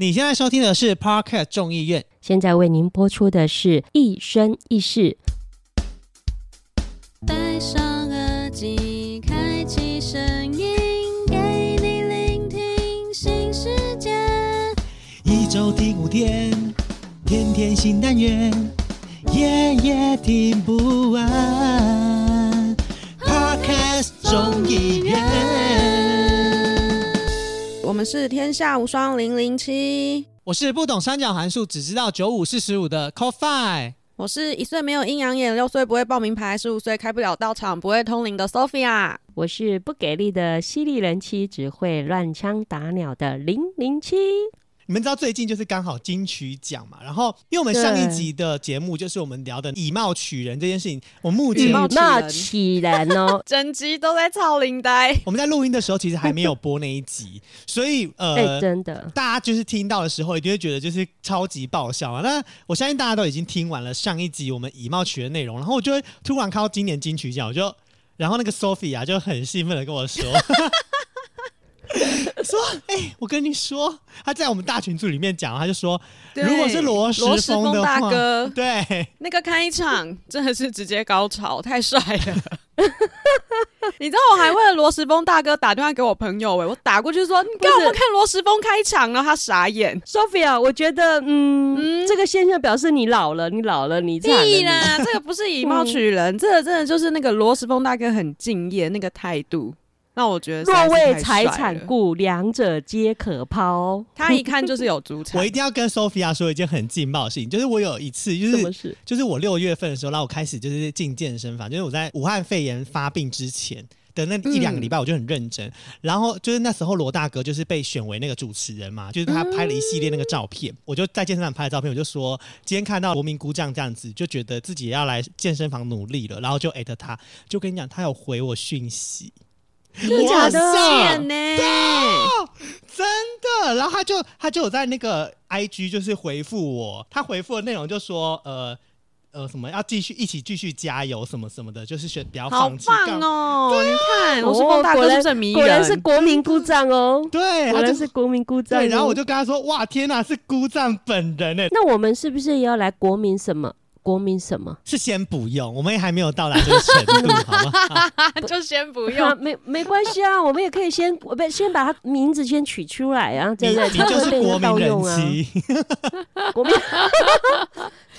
你现在收听的是 Parket 众议院，现在为您播出的是《一生一世》。戴上耳机，开启声音，给你聆听新世界。一周听五天，天天新单元，夜夜听不完。们是天下无双零零七，我是不懂三角函数，只知道九五四十五的 c o f i 我是一岁没有阴阳眼，六岁不会报名牌，十五岁开不了道场，不会通灵的 Sophia。我是不给力的犀利人妻，只会乱枪打鸟的零零七。你们知道最近就是刚好金曲奖嘛，然后因为我们上一集的节目就是我们聊的以貌取人这件事情，我目前以貌取那人哦，整集都在操领带，我们在录音的时候其实还没有播那一集，所以哎、呃。真的，大家就是听到的时候，一定会觉得就是超级爆笑啊！那我相信大家都已经听完了上一集我们以貌取人的内容，然后我就会突然看到今年金曲奖，我就然后那个 Sophie 啊就很兴奋的跟我说，说哎、我跟你说，他在我们大群组里面讲，他就说如果是罗时罗时丰的丰大，哥对，那个开场真的是直接高潮，太帅了。你知道我还为了罗时峰大哥打电话给我朋友哎、我打过去说你干嘛看罗时峰开场，然后他傻眼。Sophia，我觉得，嗯，嗯这个现象表示你老了，你老了，你惨了你屁啦，这个不是以貌取人，这个真的就是那个罗时峰大哥很敬业那个态度，让我觉得若为财，产故，两者皆可抛。他一看就是有祖产我一。定要跟 Sophia 说一件很劲爆的事情，就是我有一次就是。什么事？就是我六月份的时候，然后我开始就是进健身房，就是我在武汉肺炎发病之前的那一两个礼拜，我就很认真。然后就是那时候罗大哥就是被选为那个主持人嘛，就是他拍了一系列那个照片，我就在健身房拍的照片，我就说今天看到国民姑丈这样子，就觉得自己也要来健身房努力了，然后就艾特他，就跟你讲，他有回我讯息。真的假的哇塞贱呢、真的，然后他就他就有在那个 IG 就是回复我，他回复的内容就说呃呃什么要继续一起继续加油什么什么的，就是选不要好放弃。棒干！哦！你看罗时丰大果然哥是不是很迷果然？是国民故障哦，对，果他就是国民故障哦。对，然后我就跟他说哇天哪，是姑丈本人哎，那我们是不是也要来国民什么？国民什么？是先不用，我们也还没有到达这个程度，好吗？就先不啊用。没没关系啊，我们也可以先不先把他名字先取出来啊，对你不对？你就是国民人盗用啊，妻，国民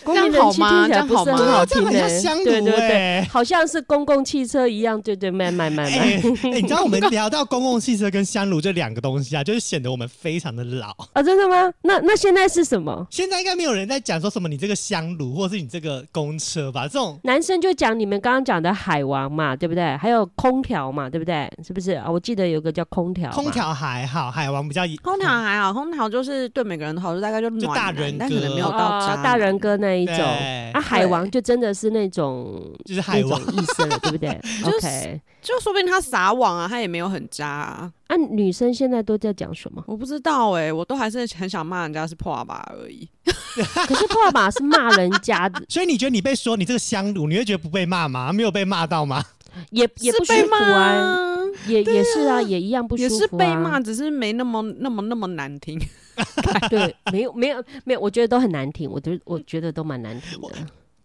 国民好吗听起来不是这样好吗很好听这样很像的，香炉对对对，哎。好像是公共汽车一样，对对，卖卖卖哎、卖。哎你知道我们 聊到公共汽车跟香炉这两个东西啊，就是显得我们非常的老。啊，真的吗？那那现在是什么？现在应该没有人在讲说什么你这个香炉，或是你这个公车吧？这种男生就讲你们刚刚讲的海王嘛，对不对？还有空调嘛，对不对？是不是啊？我记得有个叫空调，空调还好，海王比较空调还好，空调就是对每个人的好处大概就就暖男大人但可能没有到渣男啊大人哥那一种对啊，海王就真的是那种 就是海王意思了，对不对？OK，就说不定他撒网啊，他也没有很渣啊。啊，女生现在都在讲什么？我不知道哎、我都还是很想骂人家是破吧而已。可是爸爸是骂人家的，所以你觉得你被说你这个香炉，你会觉得不被骂吗？没有被骂到吗？也也不舒服是被骂啊，啊，也也是啊，也一样不舒服、啊，也是被骂，只是没那么那么那么难听。对，没有没有没有，我觉得都很难听，我觉得我觉得都蛮难听的。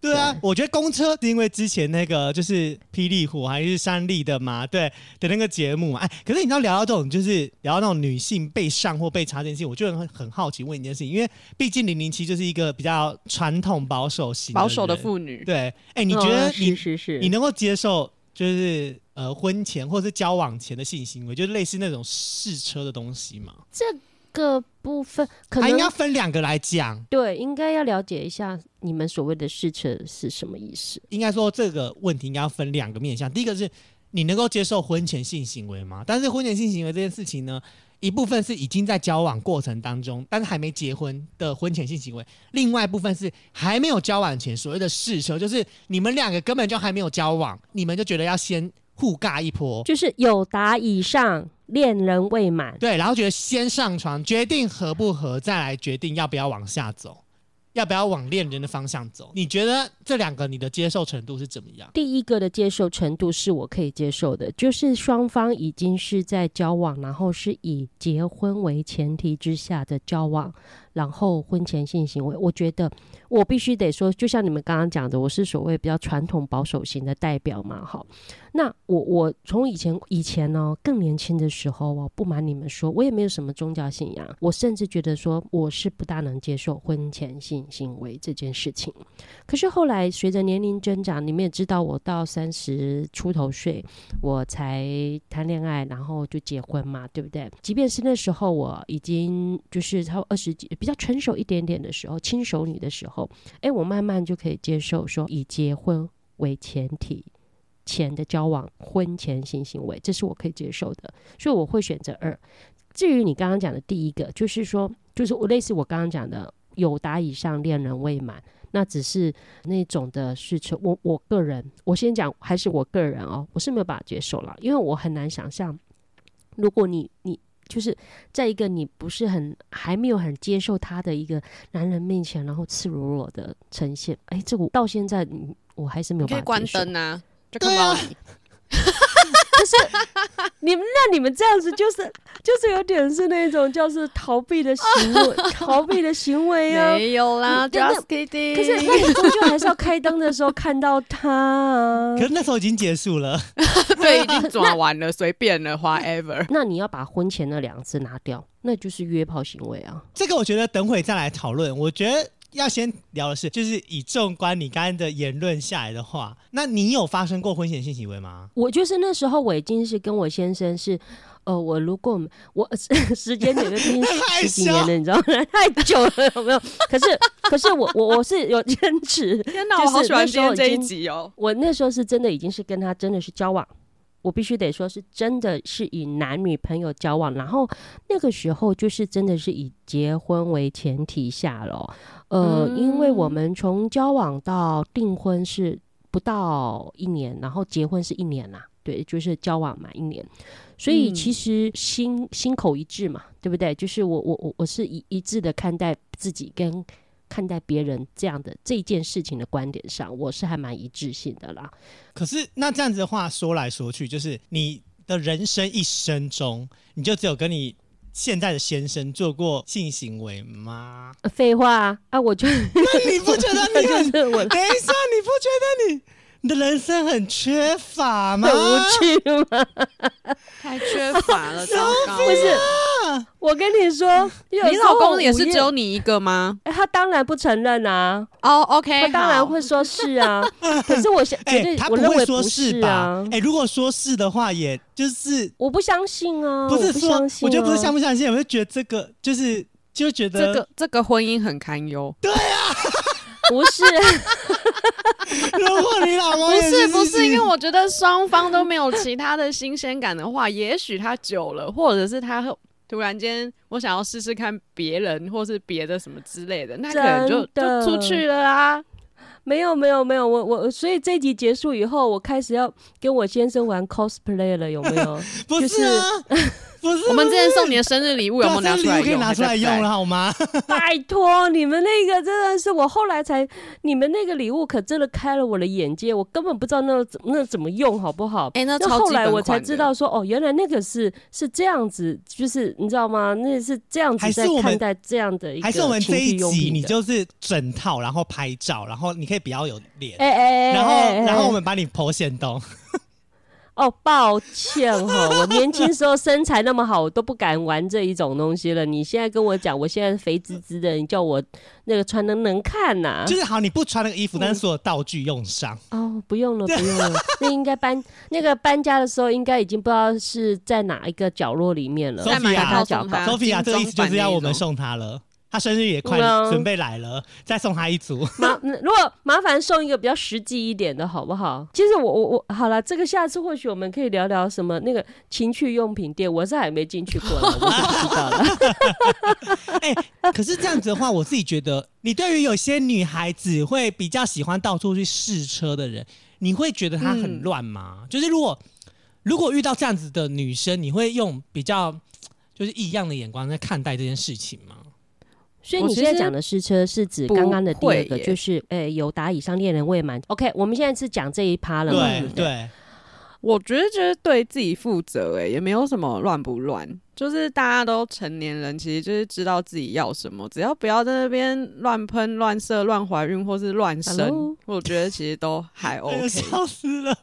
对啊，我觉得公车是因为之前那个就是霹雳虎还是山立的嘛，对的那个节目嘛，哎，可是你知道聊到这种就是聊到那种女性被上或被查这件事情，我就很很好奇问一件事情，因为毕竟零零七就是一个比较传统保守型保守的人妇女，对，哎，你觉得哦你、是是是，你能够接受就是呃婚前或是交往前的性行为，就是类似那种试车的东西吗？这个部分可它应该分两个来讲。对，应该要了解一下你们所谓的试车是什么意思。应该说这个问题应该要分两个面向。第一个是你能够接受婚前性行为吗？但是婚前性行为这件事情呢，一部分是已经在交往过程当中，但是还没结婚的婚前性行为；另外一部分是还没有交往前所谓的试车，就是你们两个根本就还没有交往，你们就觉得要先互尬一波，就是有达以上，恋人未满。对，然后觉得先上床，决定合不合，再来决定要不要往下走。要不要往恋人的方向走？你觉得这两个你的接受程度是怎么样？第一个的接受程度是我可以接受的，就是双方已经是在交往，然后是以结婚为前提之下的交往，然后婚前性行为，我觉得我必须得说，就像你们刚刚讲的，我是所谓比较传统保守型的代表嘛，哈。那我我从以前以前呢更年轻的时候我，不瞒你们说，我也没有什么宗教信仰，我甚至觉得说我是不大能接受婚前性行为这件事情。可是后来随着年龄增长，你们也知道，我到三十出头岁，我才谈恋爱，然后就结婚嘛，对不对？即便是那时候我已经就是超二十几，比较成熟一点点的时候，轻熟女的时候，哎，我慢慢就可以接受说以结婚为前提。前的交往、婚前性行为，这是我可以接受的，所以我会选择二。至于你刚刚讲的第一个，就是说，就是我类似我刚刚讲的，有达以上恋人未满，那只是那种的事情。我我个人，我先讲，还是我个人哦，我是没有办法接受了，因为我很难想象，如果你你就是在一个你不是很还没有很接受他的一个男人面前，然后赤裸裸的呈现，哎，这个到现在我还是没有办法。可以关灯啊。对啊，可是你们那你们这样子就是就是有点是那种叫是逃避的行为，逃避的行为啊，没有啦，just kidding。可是那你终究还是要开灯的时候看到他啊。可是那时候已经结束了，对，已经 抓完了，随便了，whatever。那你要把婚前那两次拿掉，那就是约炮行为啊。这个我觉得等会再来讨论。我觉得。要先聊的是，就是以纵观你刚刚的言论下来的话，那你有发生过婚前性行为吗？我就是那时候我已经是跟我先生是，呃，我如果我时间点就已经十几年了，你知道吗？太久了，有没有？可是可是我我我是有坚持。天哪，我好喜欢今天这一集哦！我那时候是真的已经是跟他真的是交往。我必须得说，是真的是以男女朋友交往，然后那个时候就是真的是以结婚为前提下了。呃，因为我们从交往到订婚是不到一年，然后结婚是一年呐，对，就是交往满一年，所以其实心心口一致嘛，对不对？就是我我我我是一一致的看待自己跟。看待别人这样的这件事情的观点上，我是还蛮一致性的啦。可是那这样子的话说来说去，就是你的人生一生中，你就只有跟你现在的先生做过性行为吗？废话啊，我就那你不觉得你很？等一下，你不你？的人生很缺乏吗？很无趣吗？太缺乏了，糟糕！不是，我跟你说，你老公也是只有你一个吗？哎，他当然不承认啊。哦，OK，他当然会说是啊。可是我想，哎，他不会说是吧？哎，如果说是的话，也就是我不相信啊。不是说，我觉得不是相不相信，我就觉得这个就是就觉得这个这个婚姻很堪忧。对啊。不是，如果你老公不是不是，因为我觉得双方都没有其他的新鲜感的话，也许他久了，或者是他突然间我想要试试看别人或是别的什么之类的，那可能就就出去了啊。没有没有没有，我我所以这集结束以后，我开始要跟我先生玩 cosplay 了，有没有？不是啊。不是，我们之前送你的生日礼物有没有拿出来用？拿出来用了好吗？拜托，你们那个真的是我后来才，你们那个礼物可真的开了我的眼界，我根本不知道那那怎么用，好不好？哎，那后来我才知道说，哦，原来那个是是这样子，就是你知道吗？那是这样子在看待这样的一个还是我们这一集你就是整套，然后拍照，然后你可以比较有脸，哎哎，然后然后我们把你剖线洞。哦，抱歉哈，我年轻时候身材那么好，我都不敢玩这一种东西了。你现在跟我讲，我现在肥滋滋的，你叫我那个穿的能看呐？就是好，你不穿那个衣服，但是所有道具用上。哦，不用了，不用了。那应该搬那个搬家的时候，应该已经不知道是在哪一个角落里面了。Sophia，Sophia，这个意思就是要我们送他了。他生日也快准备来了，再送他一组。麻，如果麻烦送一个比较实际一点的，好不好？其实我我我好了，这个下次或许我们可以聊聊什么那个情趣用品店，我是还没进去过，我是不知道了。哎，可是这样子的话，我自己觉得，你对于有些女孩子会比较喜欢到处去试车的人，你会觉得她很乱吗？就是如果如果遇到这样子的女生，你会用比较就是异样的眼光在看待这件事情吗？所以你现在讲的试车是指刚刚的第二个，就是呃有打以上恋人未满。OK，我们现在是讲这一趴了嘛？对不对，对，我觉得就是对自己负责，哎，也没有什么乱不乱，就是大家都成年人，其实就是知道自己要什么，只要不要在那边乱喷、乱射、乱怀孕或是乱生 Hello？我觉得其实都还哎 OK 呦。笑死了。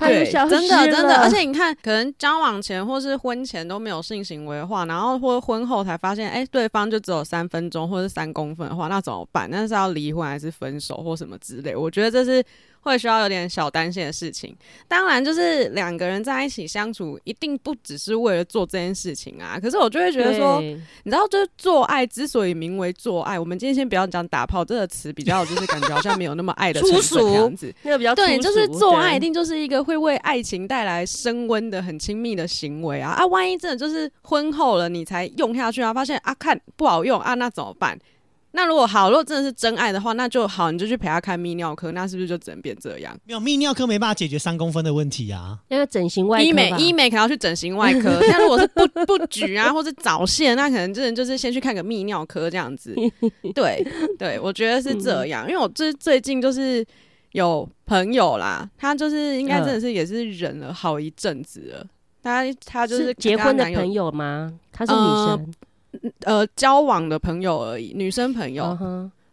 对，真的真的，而且你看，可能交往前或是婚前都没有性行为的话，然后或婚后才发现，哎、对方就只有三分钟或是三公分的话，那怎么办？那是要离婚还是分手或什么之类？我觉得这是会需要有点小担心的事情。当然，就是两个人在一起相处，一定不只是为了做这件事情啊。可是我就会觉得说，你知道，就是做爱之所以名为做爱，我们今天先不要讲打炮这个词，比较就是感觉好像没有那么爱的粗成分这俗样子。那个比较对，就是做爱一定就是一个会为爱情带来升温的很亲密的行为啊啊！万一真的就是婚后了，你才用下去啊，发现啊看不好用啊，那怎么办？那如果好，如果真的是真爱的话，那就好，你就去陪他看泌尿科，那是不是就只能变这样？没有泌尿科没办法解决三公分的问题啊。那个整形外科医美医美可能要去整形外科，但如果是不不举啊，或是早泄，那可能真的就是先去看个泌尿科这样子。对对，我觉得是这样，因为我最最近就是有朋友啦，他就是应该真的是也是忍了好一阵子了。他他就是结婚的朋友吗？他是女呃生，呃交往的朋友而已，女生朋友。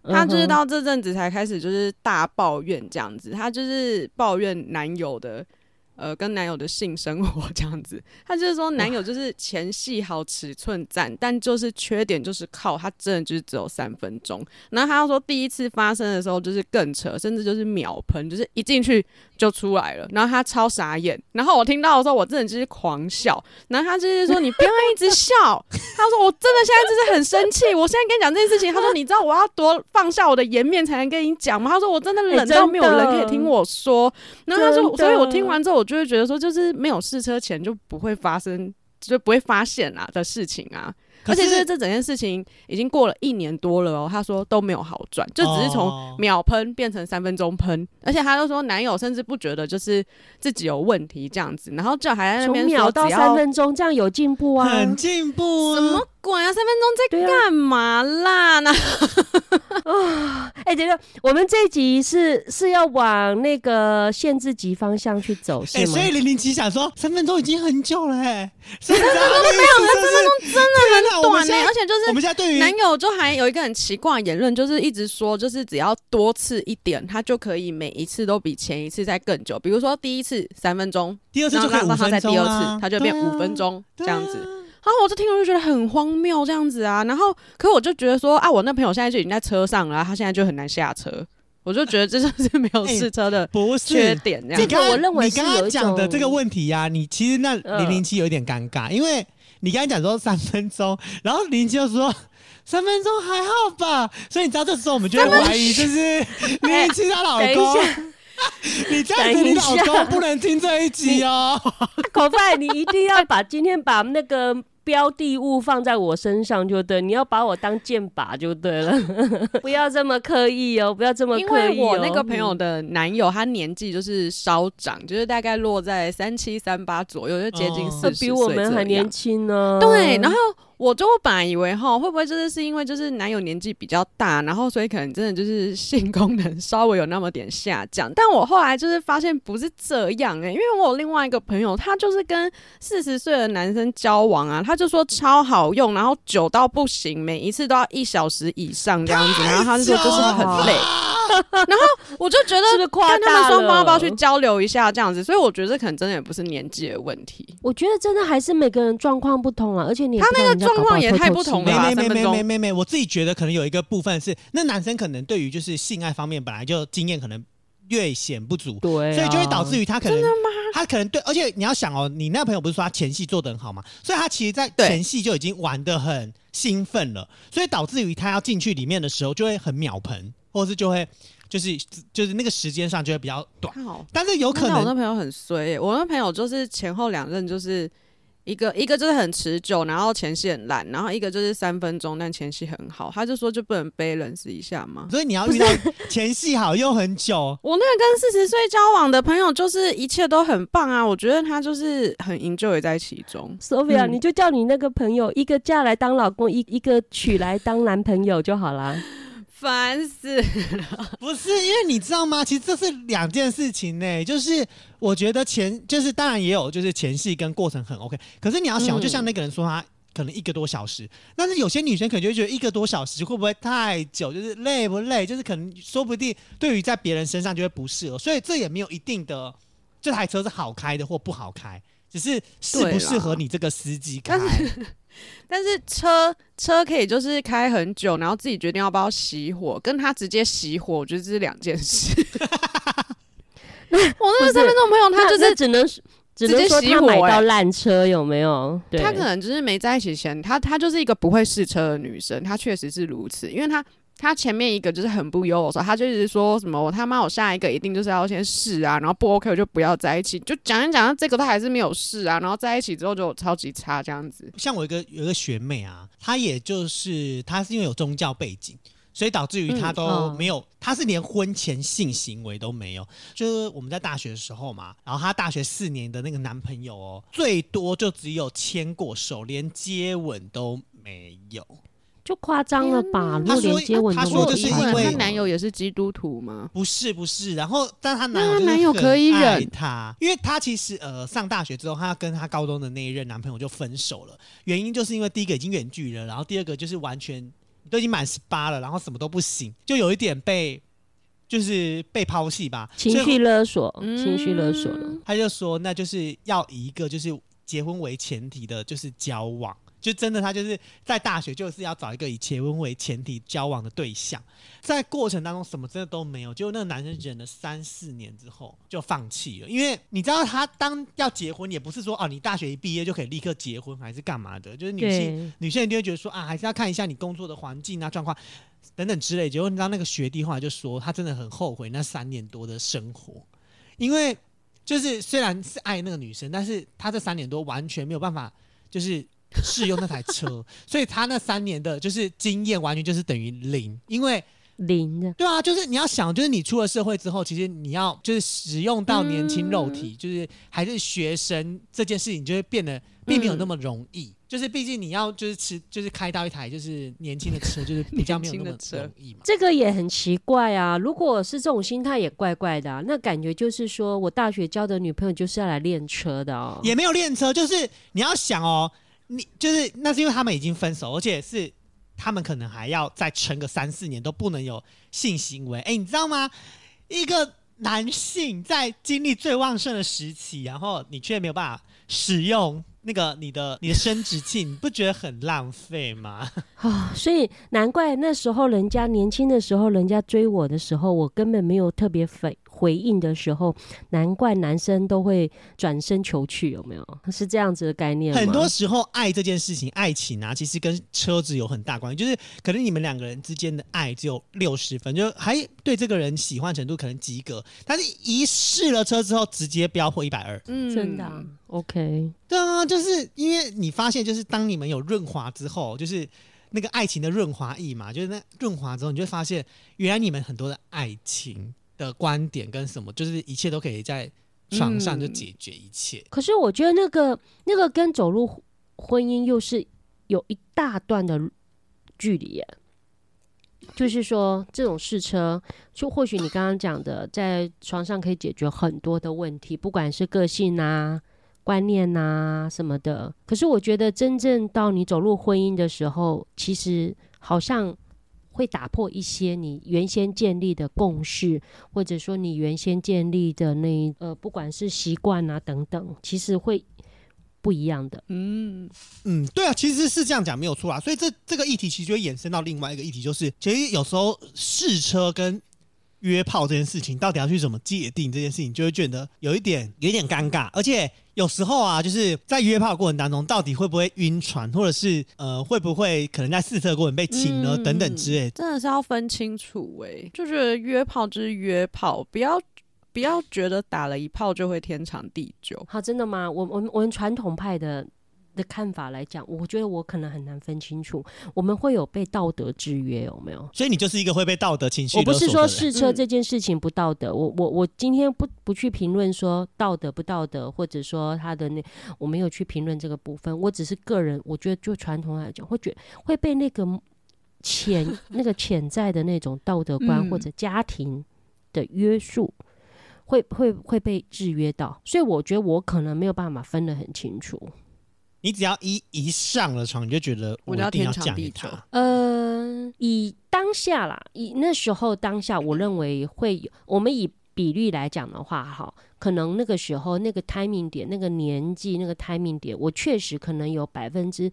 她就是到这阵子才开始就是大抱怨这样子，她就是抱怨男友的呃跟男友的性生活 这样子，她就是说男友就是前戏好尺寸赞，但就是缺点就是靠他真的就是只有三分钟，然后她要说第一次发生的时候就是更扯，甚至就是秒喷，就是一进去就出来了，然后她超傻眼，然后我听到的时候我真的就是狂笑，然后她就是说你不要一直笑，她说我真的现在就是很生气，我现在跟你讲这件事情，她说你知道我要多放下我的颜面才能跟你讲吗？她说我真的冷到没有人可以听我说，然后她说，所以我听完之后，我就会觉得说，就是没有试车前就不会发生。就不会发现啊的事情啊，而且可是是这整件事情已经过了一年多了哦，他说都没有好转，就只是从哦秒喷变成三分钟喷，而且他就说男友甚至不觉得就是自己有问题这样子，然后就还在那从边秒到三分钟，这样有进步啊？很进步啊。什么鬼啊，三分钟在干嘛啦？那 哎、等等，我们这一集是是要往那个限制级方向去走，是哎、吗？所以零零七想说三分钟已经很久了、哎，三分钟没有，三分钟真的很短呢、而且就是我们现在对于男友就还有一个很奇怪的言论，就是一直说，就是只要多次一点，他就可以每一次都比前一次再更久。比如说第一次三分钟，第二次就可以五分再第二次，他就变五分钟这样子。然后我就听了就觉得很荒谬这样子啊。然后，可我就觉得说啊，我那朋友现在就已经在车上了啊，他现在就很难下车。我就觉得这就是 没有哎试车的不是缺。点这个我认为你刚刚是有讲的这个问题呀、你其实那嗯零零七有点尴尬，因为你刚才讲说三分钟，然后零零七又说三分钟还好吧，所以你知道这时候我们就会怀疑，就是 零零七她老公，下，你这样子你老公不能听这一集哦。口饭，你一定要把今天把那个标的物放在我身上就对，你要把我当箭靶就对了，不要这么刻意哦，不要这么刻意、哦。为我那个朋友的男友，他年纪就是稍长，就是大概落在三七三八左右，就接近哦四十岁比我们还年轻呢。对，然后我就本来以为哈，会不会就是是因为就是男友年纪比较大，然后所以可能真的就是性功能稍微有那么点下降。但我后来就是发现不是这样哎、因为我有另外一个朋友，他就是跟四十岁的男生交往啊，他就说超好用，然后久到不行，每一次都要一小时以上这样子，然后他就说就是很累。我就觉得是不是夸看他们大双方要不要去交流一下这样子，所以我觉得这可能真的也不是年纪的问题。我觉得真的还是每个人状况不同啊，而且你他那个状况也太不同了吧没没没没没没，我自己觉得可能有一个部分是，那男生可能对于就是性爱方面本来就经验可能略显不足，对、啊，所以就会导致于他可能他可能对，而且你要想哦，你那朋友不是说他前戏做的很好吗？所以他其实，在前戏就已经玩的很兴奋了，所以导致于他要进去里面的时候就会很秒盆，或者是就会就是就是那个时间上就会比较短。但是有可能我那朋友很衰耶、我那朋友就是前后两任就是一个一个就是很持久，然后前戏很烂，然后一个就是三分钟但前戏很好。他就说就不能 balance 一下吗？所以你要遇到 前戏好又很久，我那个跟四十岁交往的朋友，就是一切都很棒啊！我觉得他就是很 enjoy 在其中。Sophia，、嗯你就叫你那个朋友一个嫁来当老公，一一个娶来当男朋友就好啦。烦死了！不是因为你知道吗？其实这是两件事情呢、就是我觉得前就是当然也有就是前戏跟过程很 OK，可是你要想，嗯就像那个人说他。可能一个多小时，但是有些女生可能就会觉得一个多小时会不会太久？就是累不累？就是可能说不定对于在别人身上就会不适合，所以这也没有一定的这台车是好开的或不好开，只是适不适合你这个司机开但。但是 车车可以就是开很久，然后自己决定要不要熄火，跟他直接熄火，我觉得这是两件事。我那个三分钟朋友，他就是只能只直接能说他熄火欸买到烂车有没有？对，他可能就是没在一起前，他他就是一个不会试车的女生，她确实是如此，因为她。她前面一个就是很不优我说，她就一直说什么我他妈我下一个一定就是要先试啊，然后不 OK 我就不要在一起，就讲一讲这个他还是没有试啊，然后在一起之后就超级差这样子。像我一个有一个学妹啊，她也就是她是因为有宗教背景，所以导致于她嗯都哦没有，她是连婚前性行为都没有。就是我们在大学的时候嘛，然后她大学四年的那个男朋友哦，最多就只有牵过手，连接吻都没有。就夸张了吧？如他说果连接吻他都没说就是因为有夸张她男友也是基督徒吗？不是不是，然后但她男友男友可以忍她，因为她其实呃上大学之后，她跟她高中的那一任男朋友就分手了，原因就是因为第一个已经远距了，然后第二个就是完全都已经满十八了，然后什么都不行，就有一点被就是被抛弃吧，情绪勒索，嗯情绪勒索了。他就说那就是要以一个就是结婚为前提的，就是交往。就真的，他就是在大学就是要找一个以结婚为前提交往的对象，在过程当中什么真的都没有，结果那个男生忍了三四年之后就放弃了，因为你知道他当要结婚也不是说哦你大学一毕业就可以立刻结婚还是干嘛的，就是女性，女性一定会觉得说啊还是要看一下你工作的环境啊状况等等之类，结果你知道那个学弟后来就说他真的很后悔那三年多的生活，因为就是虽然是爱那个女生，但是他这三年多完全没有办法就是试用那台车，所以他那三年的就是经验完全就是等于零，因为零的。对啊，就是你要想，就是你出了社会之后，其实你要就是使用到年轻肉嗯体，就是还是学生这件事情，就会变得并没有那么容易。就是毕竟你要就是吃就是开到一台就是年轻的车，就是比较没有那么容易嘛。这个也很奇怪啊！如果是这种心态，也怪怪的、啊。那感觉就是说我大学交的女朋友就是要来练车的哦。也没有练车，就是你要想哦，你就是那是因为他们已经分手，而且是他们可能还要再撑个三四年都不能有性行为。哎，你知道吗？一个男性在经历最旺盛的时期，然后你却没有办法使用那个你的你的生殖器，你不觉得很浪费吗？啊，所以难怪那时候人家年轻的时候，人家追我的时候，我根本没有特别回回应的时候，难怪男生都会转身求去，有没有？是这样子的概念？很多时候，爱这件事情，爱情啊，其实跟车子有很大关系。就是可能你们两个人之间的爱只有六十分，就还对这个人喜欢程度可能及格，但是一试了车之后，直接飙破一百二。嗯真的啊、OK，对啊，就是因为你发现，就是当你们有润滑之后，就是那个爱情的润滑液嘛，就是那润滑之后，你就会发现，原来你们很多的爱情的观点跟什么，就是一切都可以在床上就解决一切。可是我觉得那个那个跟走入婚姻又是有一大段的距离耶。就是说，这种试车，就或许你刚刚讲的，在床上可以解决很多的问题，不管是个性啊、观念啊什么的。可是我觉得，真正到你走入婚姻的时候，其实好像会打破一些你原先建立的共识，或者说你原先建立的那呃，不管是习惯啊等等，其实会不一样的。嗯，嗯，对啊，其实是这样讲没有错啊。所以这这个议题其实就会衍生到另外一个议题，就是其实有时候试车跟约炮这件事情，到底要去怎么界定这件事情，就会觉得有一点有一点尴尬。而且有时候啊，就是在约炮的过程当中，到底会不会晕船，或者是呃会不会可能在试车的过程被请了、嗯等等之类。真的是要分清楚哎、就觉得约炮就是约炮，不要不要觉得打了一炮就会天长地久。好，真的吗？我我们我们传统派的的看法来讲，我觉得我可能很难分清楚，我们会有被道德制约有没有？所以你就是一个会被道德情绪我不是说试车嗯这件事情不道德，我我我今天不不去评论说道德不道德，或者说他的那我没有去评论这个部分，我只是个人，我觉得就传统来讲，会觉会被那个潜那个潜在的那种道德观、嗯或者家庭的约束。会会会被制约到，所以我觉得我可能没有办法分得很清楚。你只要一一上了床，你就觉得我一定要天长地嫁给他久。呃，以当下啦，以那时候当下，我认为会有。我们以比率来讲的话，哈，可能那个时候那个 timing 点、那个年纪、那个 timing 点，我确实可能有百分之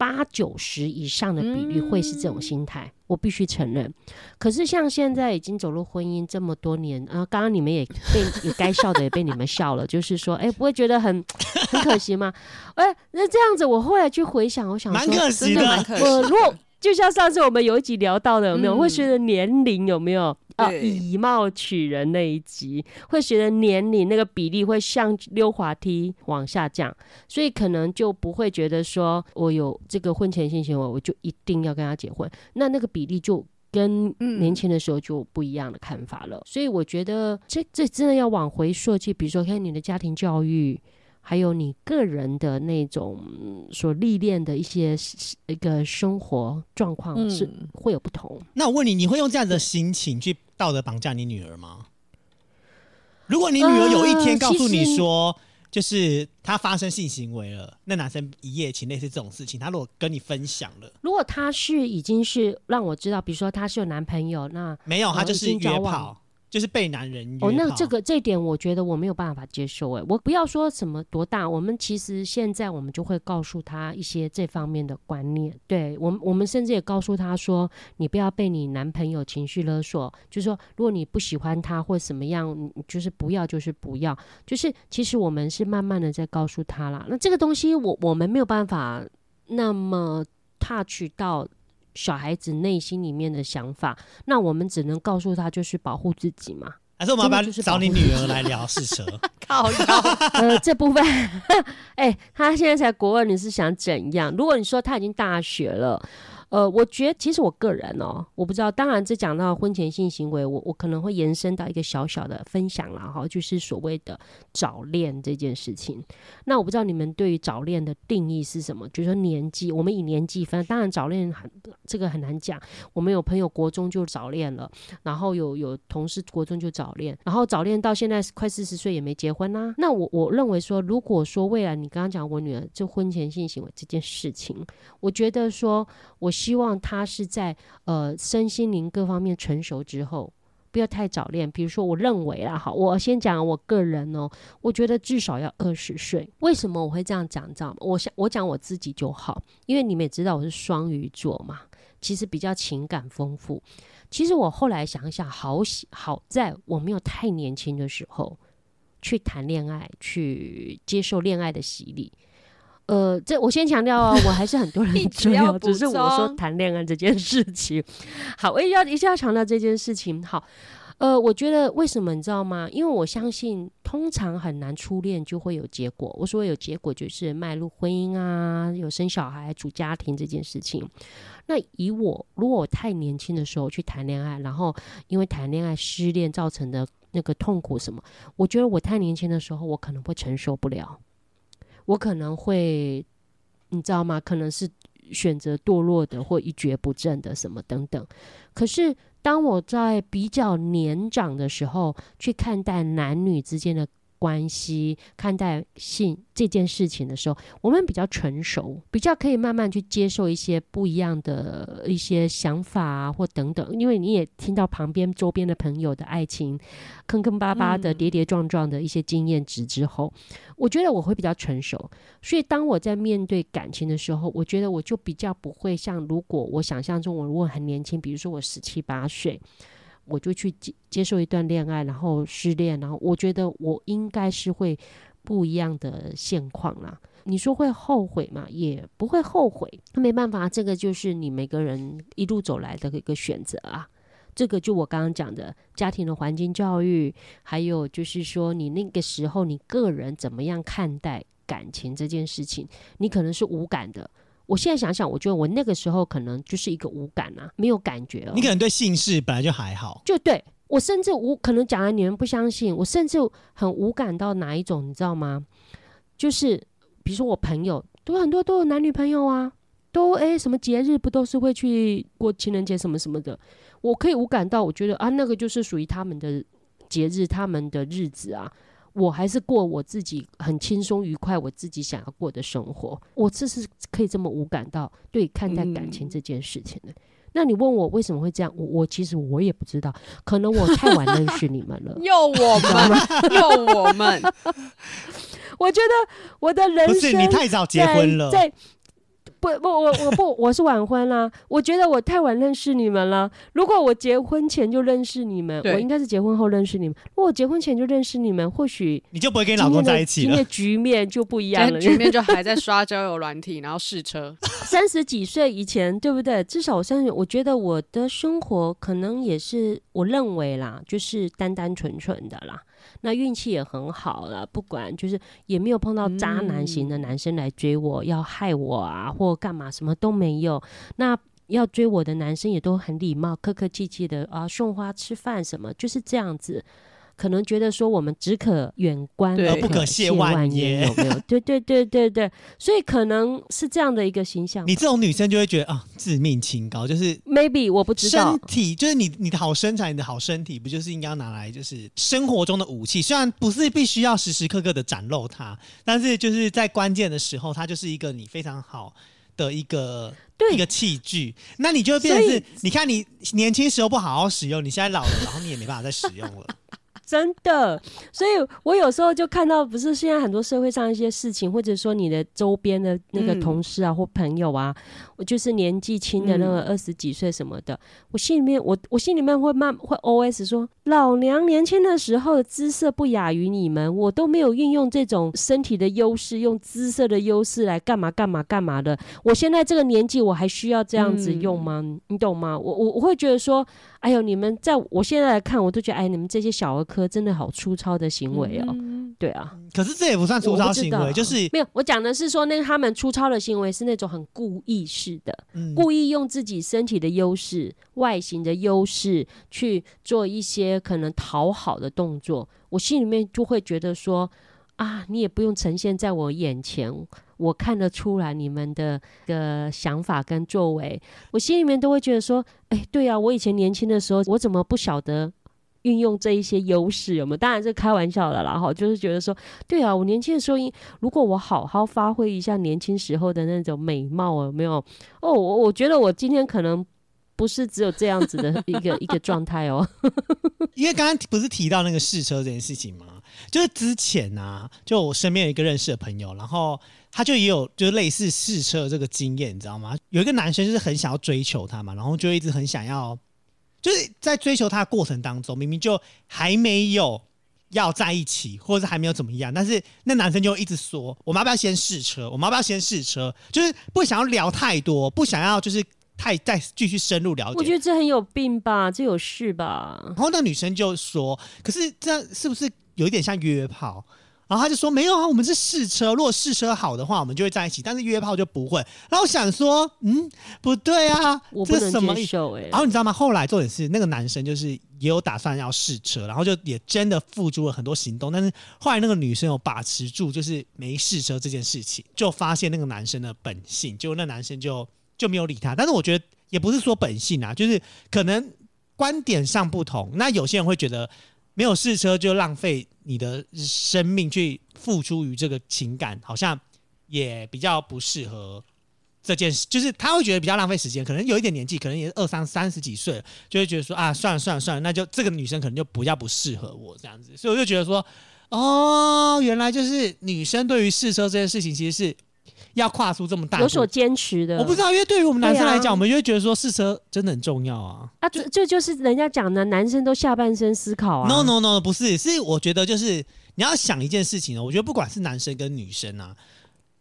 八九十以上的比率会是这种心态，我必须承认。可是像现在已经走入婚姻这么多年，啊，刚刚你们也被也该笑的也被你们笑了，就是说，哎、不会觉得很很可惜吗？哎、那这样子，我后来去回想，我想蛮说，可惜的。真的蛮可惜我如果的。就像上次我们有一集聊到的，有没有、嗯会随着年龄有没有啊？以貌取人那一集会随着年龄那个比例会像溜滑梯往下降，所以可能就不会觉得说我有这个婚前性行为，我就一定要跟他结婚。那那个比例就。跟嗯年轻的时候就不一样的看法了，所以我觉得这这真的要往回溯去，比如说看你的家庭教育，还有你个人的那种嗯所历练的一些一个生活状况是嗯会有不同。那我问你，你会用这样的心情去道德绑架你女儿吗？如果你女儿有一天呃告诉你说，就是她发生性行为了，那男生一夜情类似这种事情，她如果跟你分享了，如果他是已经是让我知道，比如说他是有男朋友，那没有，哦她就是约炮，就是被男人约。哦，那这个这一点我觉得我没有办法接受。哎，我不要说什么多大，我们其实现在我们就会告诉他一些这方面的观念。对我们，我们甚至也告诉他说，你不要被你男朋友情绪勒索，就是说，如果你不喜欢他或怎么样，你就是不要，就是不要。就是其实我们是慢慢的在告诉他啦。那这个东西我我们没有办法那么 touch 到。小孩子内心里面的想法，那我们只能告诉他，就是保护自己嘛。还是我们要不要真的就是找你女儿来聊试车？靠腰，呃，这部分，哎、他现在才国二，你是想怎样？如果你说他已经大学了，呃，我觉得其实我个人哦，我不知道，当然这讲到婚前性行为，我我可能会延伸到一个小小的分享啦，哈，就是所谓的早恋这件事情。那我不知道你们对于早恋的定义是什么？就是说年纪，我们以年纪分，当然早恋很这个很难讲。我们有朋友国中就早恋了，然后有有同事国中就早恋，然后早恋到现在快四十岁也没结婚啦、那我我认为说，如果说未来你刚刚讲我女儿就婚前性行为这件事情，我觉得说我希望他是在呃身心灵各方面成熟之后。不要太早恋，比如说，我认为啦，好，我先讲我个人哦，我觉得至少要二十岁。为什么我会这样讲？你知道吗？我想我讲我自己就好，因为你们也知道我是双鱼座嘛，其实比较情感丰富。其实我后来想想，好喜好在我没有太年轻的时候去谈恋爱，去接受恋爱的洗礼。呃，这我先强调哦，我还是很多人一直追哦，要只是我说谈恋爱这件事情。好，我也要一定要强调这件事情。好，呃，我觉得为什么你知道吗？因为我相信，通常很难初恋就会有结果。我所谓有结果，就是迈入婚姻啊，有生小孩、组家庭这件事情。那以我，如果我太年轻的时候去谈恋爱，然后因为谈恋爱失恋造成的那个痛苦什么，我觉得我太年轻的时候，我可能会承受不了，我可能会，你知道吗？可能是选择堕落的或一蹶不振的什么等等。可是当我在比较年长的时候去看待男女之间的关系，看待性这件事情的时候，我们比较成熟，比较可以慢慢去接受一些不一样的一些想法啊，或等等。因为你也听到旁边周边的朋友的爱情坑坑巴巴的、嗯跌跌撞撞的一些经验值之后，我觉得我会比较成熟。所以当我在面对感情的时候，我觉得我就比较不会像如果我想象中我如果很年轻，比如说我十七八岁。我就去接接受一段恋爱，然后失恋，然后我觉得我应该是会不一样的现况啦。你说会后悔吗？也不会后悔，没办法，这个就是你每个人一路走来的一个选择啊。这个就我刚刚讲的家庭的环境教育，还有就是说你那个时候你个人怎么样看待感情这件事情，你可能是无感的。我现在想想，我觉得我那个时候可能就是一个无感啊，没有感觉哦。你可能对姓氏本来就还好，就对我甚至无可能讲了，你们不相信，我甚至很无感到哪一种，你知道吗？就是比如说我朋友都很多都有男女朋友啊，都诶什么节日不都是会去过情人节什么什么的，我可以无感到，我觉得啊那个就是属于他们的节日，他们的日子啊。我还是过我自己很轻松愉快，我自己想要过的生活。我这是可以这么无感到对看待感情这件事情的。那你问我为什么会这样？我我其实我也不知道，可能我太晚认识你们了。又我们，又我们。我觉得我的人生不是你太早结婚了。在不不我我不我是晚婚啦，我觉得我太晚认识你们了。如果我结婚前就认识你们，我应该是结婚后认识你们。如果结婚前就认识你们，或许你就不会跟老公在一起了。今天局面就不一样了，局面就还在 刷交友软体，然后试车。三十几岁以前，对不对？至少我三十，我觉得我的生活可能也是我认为啦，就是单单纯纯的啦。那运气也很好了，不管就是也没有碰到渣男型的男生来追我，要害我啊，或干嘛，什么都没有。那要追我的男生也都很礼貌，客客气气的啊，送花吃饭什么，就是这样子。可能觉得说我们只可远观而不可亵玩焉，有没有？对对对对对，所以可能是这样的一个形象。你这种女生就会觉得啊，自命清高，就是 maybe 我不知道，身体就是你你的好身材，你的好身体，不就是应该拿来就是生活中的武器？虽然不是必须要时时刻刻的展露它，但是就是在关键的时候，它就是一个你非常好的一个一个器具。那你就会变成是，你看你年轻时候不好好使用，你现在老了，然后你也没办法再使用了。真的，所以我有时候就看到，不是现在很多社会上一些事情，或者说你的周边的那个同事啊或朋友啊，我就是年纪轻的那个二十几岁什么的，我心里面我我心里面会慢会 O S 说，老娘年轻的时候姿色不亚于你们，我都没有运用这种身体的优势，用姿色的优势来干嘛干嘛干嘛的，我现在这个年纪我还需要这样子用吗？你懂吗？我我我会觉得说。哎呦，你们在我现在来看，我都觉得，哎，你们这些小儿科真的好粗糙的行为哦。对啊，可是这也不算粗糙行为，就是没有。我讲的是说，那他们粗糙的行为是那种很故意式的，故意用自己身体的优势、外形的优势去做一些可能讨好的动作。我心里面就会觉得说，啊，你也不用呈现在我眼前。我看得出来你们的的想法跟作为，我心里面都会觉得说，哎，对啊，我以前年轻的时候，我怎么不晓得运用这一些优势？有没有？当然是开玩笑的啦，哈，就是觉得说，对啊，我年轻的时候，如果我好好发挥一下年轻时候的那种美貌，有没有？哦，我我觉得我今天可能不是只有这样子的一个 一个状态哦。因为刚刚不是提到那个试车这件事情吗？就是之前啊，就我身边有一个认识的朋友，然后。他就也有就是类似试车这个经验，你知道吗？有一个男生就是很想要追求她嘛，然后就一直很想要，就是在追求他的过程当中，明明就还没有要在一起，或者是还没有怎么样，但是那男生就一直说：“我们要不要先试车？我们要不要先试车？”就是不想要聊太多，不想要就是太再继续深入了解。我觉得这很有病吧，这有事吧。然后那女生就说：“可是这样是不是有一点像约炮？”然后他就说没有啊，我们是试车，如果试车好的话，我们就会在一起，但是约炮就不会。然后我想说，嗯，不对啊，这是什么意思？然后你知道吗？后来重点是那个男生就是也有打算要试车，然后就也真的付诸了很多行动，但是后来那个女生有把持住，就是没试车这件事情，就发现那个男生的本性，就那男生就就没有理他。但是我觉得也不是说本性啊，就是可能观点上不同。那有些人会觉得。没有试车就浪费你的生命去付出于这个情感，好像也比较不适合这件事。就是他会觉得比较浪费时间，可能有一点年纪，可能也是二三三十几岁，就会觉得说啊，算了算了算了，那就这个女生可能就比较不适合我这样子。所以我就觉得说，哦，原来就是女生对于试车这件事情，其实是。要跨出这么大，有所坚持的，我不知道，因为对于我们男生来讲，我们就会觉得说试车真的很重要啊。啊，这这就是人家讲的，男生都下半身思考啊。No No No，不是，是我觉得就是你要想一件事情哦。我觉得不管是男生跟女生啊，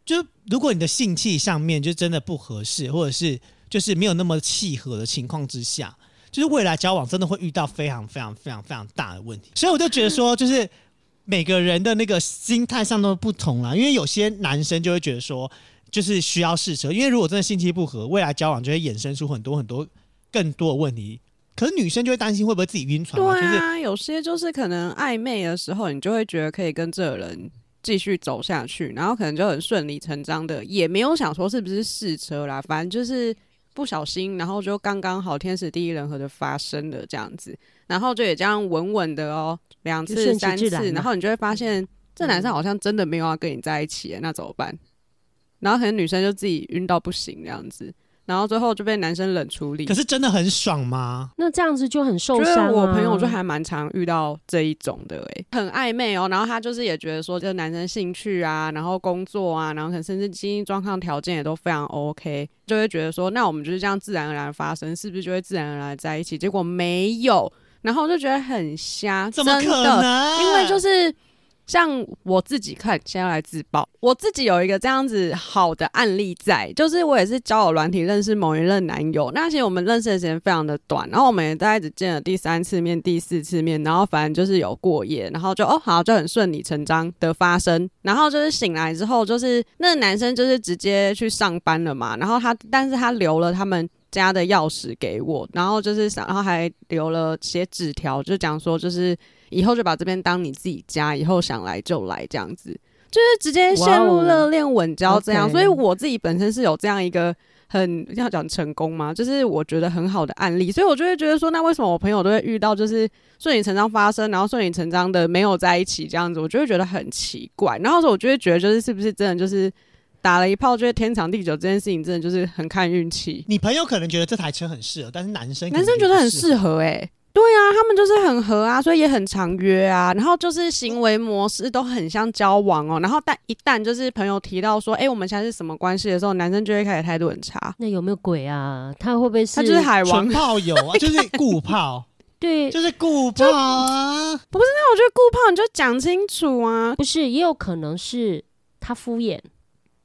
就如果你的性器上面就真的不合适，或者是就是没有那么契合的情况之下，就是未来交往真的会遇到非常非常非常非常大的问题。所以我就觉得说，就是。每个人的那个心态上都不同啦，因为有些男生就会觉得说，就是需要试车，因为如果真的性气不合，未来交往就会衍生出很多很多更多的问题。可是女生就会担心会不会自己晕船嘛，就是对啊，有些就是可能暧昧的时候，你就会觉得可以跟这个人继续走下去，然后可能就很顺理成章的，也没有想说是不是试车啦，反正就是不小心，然后就刚刚好天时地利人和的发生了这样子，然后就也这样稳稳的哦，两次三次，然后你就会发现这男生好像真的没有要跟你在一起耶，那怎么办？然后可能女生就自己晕到不行这样子，然后最后就被男生冷处理可。是真的很爽吗？那这样子就很受觉伤、啊。得我朋友就还蛮常遇到这一种的、欸，很暧昧哦。然后他就是也觉得说，这个男生兴趣啊，然后工作啊，然后可能甚至经济状况条件也都非常 OK，就会觉得说，那我们就是这样自然而然发生，是不是就会自然而然在一起？结果没有，然后我就觉得很瞎，怎么可真的能？因为就是像我自己看，现在来自爆，我自己有一个这样子好的案例在，就是我也是交友软体认识某一任男友，那其实我们认识的时间非常的短，然后我们也大概只见了第三次面、第四次面，然后反正就是有过夜，然后就哦好就很顺理成章的发生，然后就是醒来之后，就是那个男生就是直接去上班了嘛，然后他但是他留了他们。家的钥匙给我，然后就是想，然后还留了写纸条，就讲说，就是以后就把这边当你自己家，以后想来就来这样子，就是直接陷入热恋稳交这样。所以我自己本身是有这样一个很要讲成功吗？就是我觉得很好的案例，所以我就会觉得说，那为什么我朋友都会遇到就是顺理成章发生，然后顺理成章的没有在一起这样子，我就会觉得很奇怪。然后我就会觉得，就是是不是真的就是打了一炮就是天长地久这件事情，真的就是很看运气。你朋友可能觉得这台车很适合，但是男生男生觉得很适合哎、对啊，他们就是很合啊，所以也很常约啊，然后就是行为模式都很像交往哦，然后但一旦就是朋友提到说，哎、我们现在是什么关系的时候，男生就会开始态度很差，那有没有鬼啊？他会不会是？他就是海王纯。炮友啊，就是固炮，对，就是固炮啊。不是那我觉得顾炮你就讲清楚啊，不是，也有可能是他敷衍，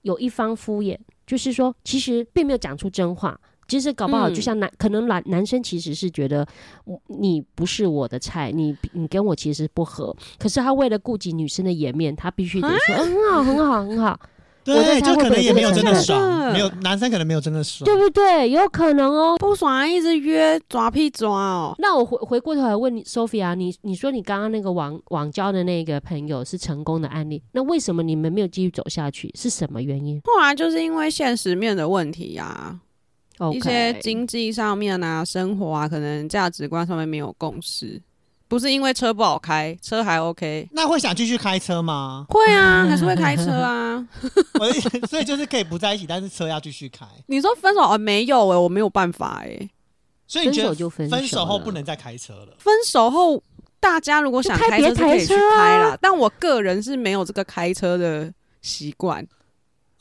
有一方敷衍，就是说其实并没有讲出真话。其实搞不好，嗯就像男，可能男男生其实是觉得我你不是我的菜，你你跟我其实不合，可是他为了顾及女生的颜面，他必须得说、嗯很好很好很好，我对，就可能也没有真的爽，的没有男生可能没有真的爽对。不对？有可能哦。不爽啊，一直约抓屁抓哦。那我回回过头来问你，Sophia，你你说你刚刚那个网网交的那个朋友是成功的案例，那为什么你们没有继续走下去？是什么原因后来就是因为现实面的问题啊，？OK，一些经济上面啊、生活啊，可能价值观上面没有共识，不是因为车不好开，车还 OK。那会想继续开车吗？会啊，还是会开车啊。所以就是可以不在一起，但是车要继续开。你说分手哦？没有哎、我没有办法哎、所以你觉得分手就分手分手后不能再开车了？分手后，大家如果想就开开车是可以去开啦，但我个人是没有这个开车的习惯，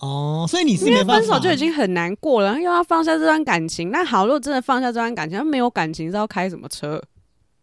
哦，所以你是因为没办法分手就已经很难过了，然后又要放下这段感情。那好，如果真的放下这段感情，那没有感情是要开什么车？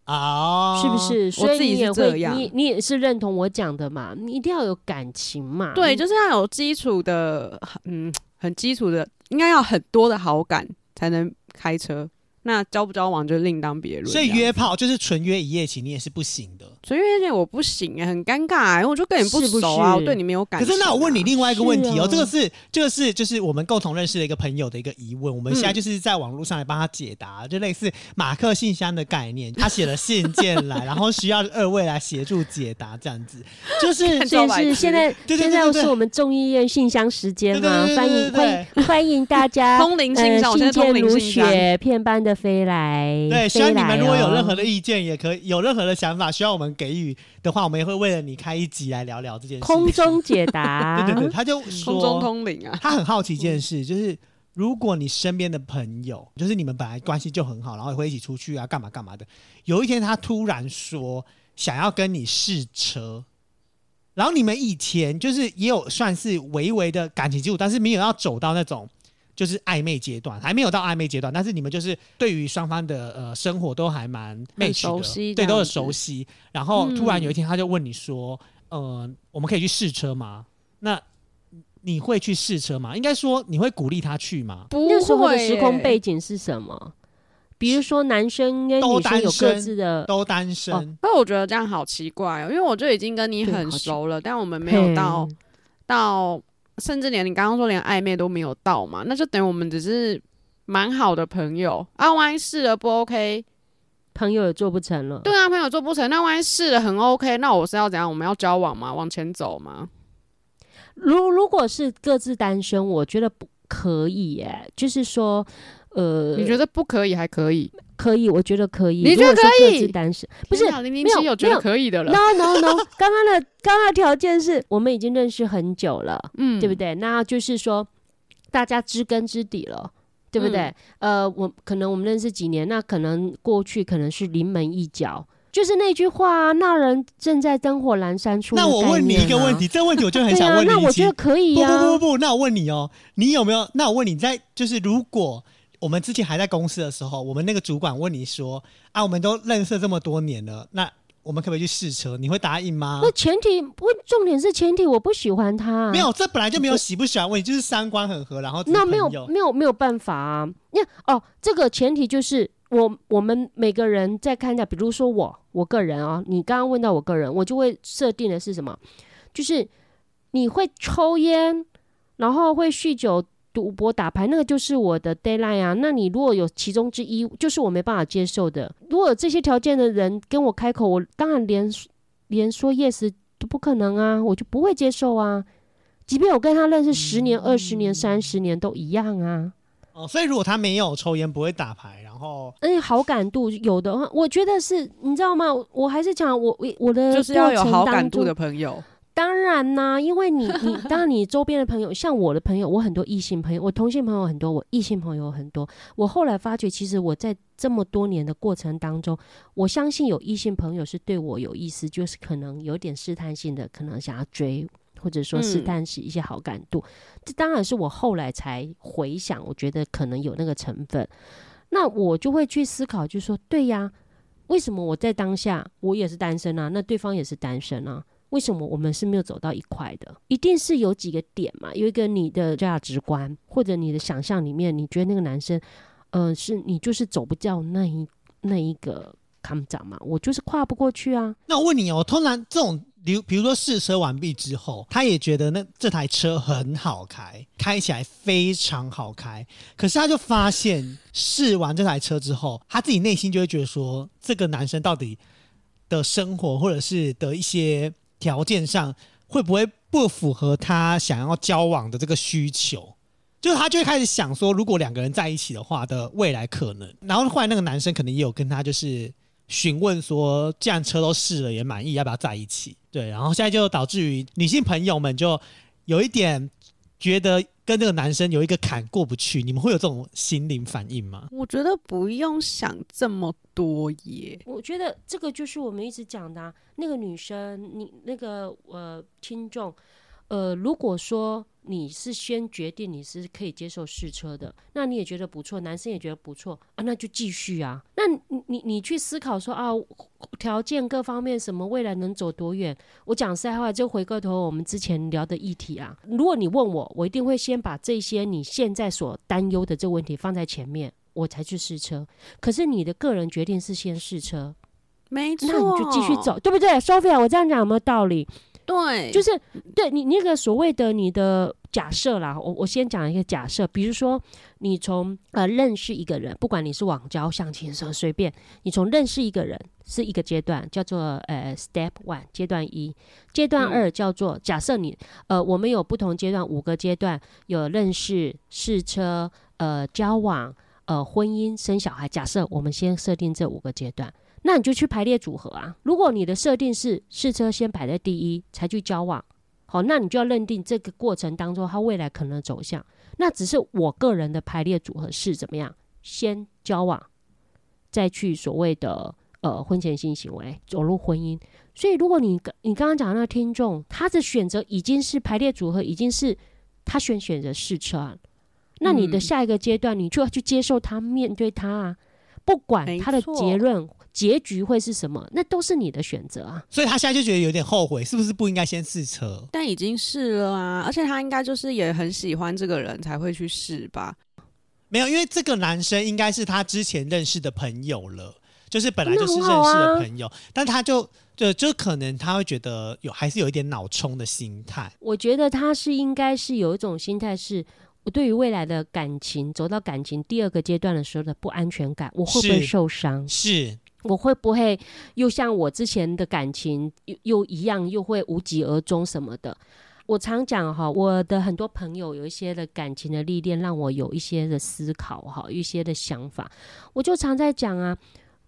啊，是不？是？所以自己你也会，是这样你你也是认同我讲的嘛？你一定要有感情嘛？对，就是要有基础的，嗯，很基础的，应该要很多的好感才能开车。那交不交往就另当别论。所以约炮就是纯约一夜情，你也是不行的。纯约一夜情我不行哎、很尴尬、欸，因为我就跟你不熟啊，是我对你没有感情、可是那我问你，另外一个问题哦，是啊。这个是这个是就是我们共同认识的一个朋友的一个疑问，我们现在嗯就是在网络上来帮他解答，就类似马克信箱的概念，他写了信件来，然后需要二位来协助解答，这样子，就是所以白痴是现在对对现在对。对是我们众议院信箱时间嘛对对对？欢对对。迎欢迎欢迎大家 通灵信箱我呃，信现在通件如信箱雪片般的飞来，对，希望你们如果有任何哦的意见，也可以有任何的想法需要我们给予的话，我们也会为了你开一集来聊聊这件事。空中解答，对对对，他就说空中通灵啊，他很好奇一件事，就是如果你身边的朋友，就是你们本来关系就很好，然后也会一起出去啊，干嘛干嘛的，有一天他突然说想要跟你试车，然后你们以前就是也有算是微微的感情基础，但是没有要走到那种。就是暧昧阶段，还没有到暧昧阶段，但是你们就是对于双方的呃生活都还蛮的熟悉对，都很熟悉。然后突然嗯有一天，他就问你说：“呃，我们可以去试车吗？”那你会去试车吗？应该说你会鼓励他去吗？不那时候的会时空欸背景是什么？比如说男生跟都女生有各单身自的，都单身，那我觉得这样好奇怪哦，因为我就已经跟你很熟了，但我们没有到到，甚至连你刚刚说连暧昧都没有到嘛，那就等于我们只是蛮好的朋友啊。万一试了不 OK，朋友也做不成了。对啊，朋友做不成，那万一试了很 OK，那我是要怎样？我们要交往吗？往前走吗？如如果是各自单身，我觉得不可以耶。就是说，呃，你觉得不可以还可以？可以？我觉得可以。你觉得如果是可以各自单身，不是零零没有七有觉得没有可以的了，？No No No，刚刚的刚刚的条件是我们已经认识很久了，嗯对不？对？那就是说大家知根知底了。对不对？嗯呃，我可能我们认识几年，那可能过去可能是临门一脚，就是那句话啊，那人正在灯火阑珊处、那我问你一个问题，，这个问题我就很想问你，那我觉得可以不呀、不不不，那我问你哦，你有没有？那我问你在就是如果我们之前还在公司的时候，我们那个主管问你说啊，我们都认识这么多年了，那我们可不可以去试车？你会答应吗那？前提不，重点是前提我不喜欢他、啊，没有，这本来就没有喜不喜欢问题，就是三观很合，然后那没有没有没有办法啊！那哦，这个前提就是我我们每个人在看待，比如说我我个人啊，你刚刚问到我个人，我就会设定的是什么？就是你会抽烟，然后会酗酒、赌博、打牌，那个就是我的 d a y l i n e 啊。那你如果有其中之一，就是我没办法接受的。如果有这些条件的人跟我开口，我当然连连说 yes 都不可能啊，我就不会接受啊。即便我跟他认识十年、二十年、三十年都一样啊。哦，所以如果他没有抽烟，不会打牌，然后而且好感度有的话，我觉得是，你知道吗？我还是讲我我我的就是要有好感度的朋友。当然啦、因为你你 当然你周边的朋友，像我的朋友，我很多异性朋友，我同性朋友很多，我异性朋友很多。我后来发觉，其实我在这么多年的过程当中，我相信有异性朋友是对我有意思，就是可能有点试探性的，可能想要追，或者说试嗯探是一些好感度。这当然是我后来才回想，我觉得可能有那个成分。那我就会去思考，就说对呀，为什么我在当下我也是单身啊？那对方也是单身啊？为什么我们是没有走到一块的？一定是有几个点嘛，有一个你的价值观或者你的想象里面，你觉得那个男生，呃，是你就是走不掉那一那一个坎长嘛，我就是跨不过去啊。那我问你哦，通常这种，比如比如说试车完毕之后，他也觉得那这台车很好开，开起来非常好开，可是他就发现试完这台车之后，他自己内心就会觉得说，这个男生到底的生活或者是的一些条件上，会不会不符合他想要交往的这个需求？就是他就会开始想说，如果两个人在一起的话的未来可能。然后后来那个男生可能也有跟他就是询问说，既然车都试了也满意，要不要在一起？对，然后现在就导致于女性朋友们就有一点觉得跟那个男生有一个坎过不去，你们会有这种心灵反应吗？我觉得不用想这么多耶。我觉得这个就是我们一直讲的、啊，那个女生，你那个呃听众，呃，如果说你是先决定你是可以接受试车的，那你也觉得不错，男生也觉得不错啊，那就继续啊。那你你你去思考说啊，条件各方面什么未来能走多远？我讲实在话，就回过头我们之前聊的议题啊，如果你问我，我一定会先把这些你现在所担忧的这个问题放在前面，我才去试车。可是你的个人决定是先试车，没错，那你就继续走，。对不对？Sophia，我这样讲有没有道理？对，就是对你那个所谓的你的假设啦，我我先讲一个假设，比如说你从呃认识一个人，不管你是网交、相亲什么随便，你从认识一个人是一个阶段，叫做呃 step one 阶段一，阶段嗯二叫做、假设你呃我们有不同阶段五个阶段，有认识、试车、呃交往、呃婚姻、生小孩。假设我们先设定这五个阶段。那你就去排列组合啊。如果你的设定是试车先排在第一，才去交往，好，那你就要认定这个过程当中他未来可能走向。那只是我个人的排列组合是怎么样？先交往，再去所谓的呃婚前性行为，走入婚姻。所以，如果你刚你刚刚讲的那个听众，他的选择已经是排列组合，已经是他选选择试车啊，那你的嗯下一个阶段，你就要去接受他，面对他啊。不管他的结论结局会是什么，那都是你的选择啊。所以他现在就觉得有点后悔，是不是不应该先试车？但已经试了啊，而且他应该就是也很喜欢这个人才会去试吧。没有，因为这个男生应该是他之前认识的朋友了，就是本来就是认识的朋友，但他就就就可能他会觉得有还是有一点脑冲的心态。我觉得他是应该是有一种心态是。我对于未来的感情走到感情第二个阶段的时候的不安全感，我会不会受伤？是，我会不会又像我之前的感情又又一样，又会无疾而终什么的？我常讲哈，我的很多朋友有一些的感情的历练，让我有一些的思考哈，一些的想法。我就常在讲啊，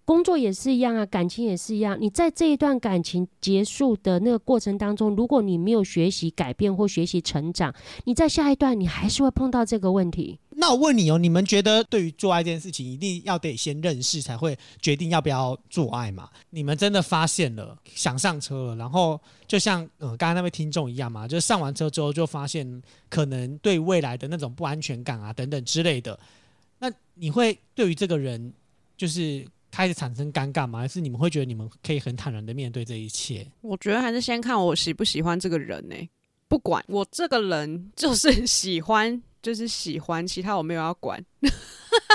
工作也是一样啊，感情也是一样。你在这一段感情结束的那个过程当中，如果你没有学习改变或学习成长，你在下一段你还是会碰到这个问题。那我问你哦，你们觉得对于做爱这件事情，一定要得先认识才会决定要不要做爱嘛？你们真的发现了想上车了，然后就像呃刚刚那位听众一样嘛，就是上完车之后就发现可能对未来的那种不安全感啊等等之类的，那你会对于这个人就是开始产生尴尬吗？还是你们会觉得你们可以很坦然的面对这一切？我觉得还是先看我喜不喜欢这个人呢、不管我这个人就是喜欢，就是喜欢，其他我没有要管。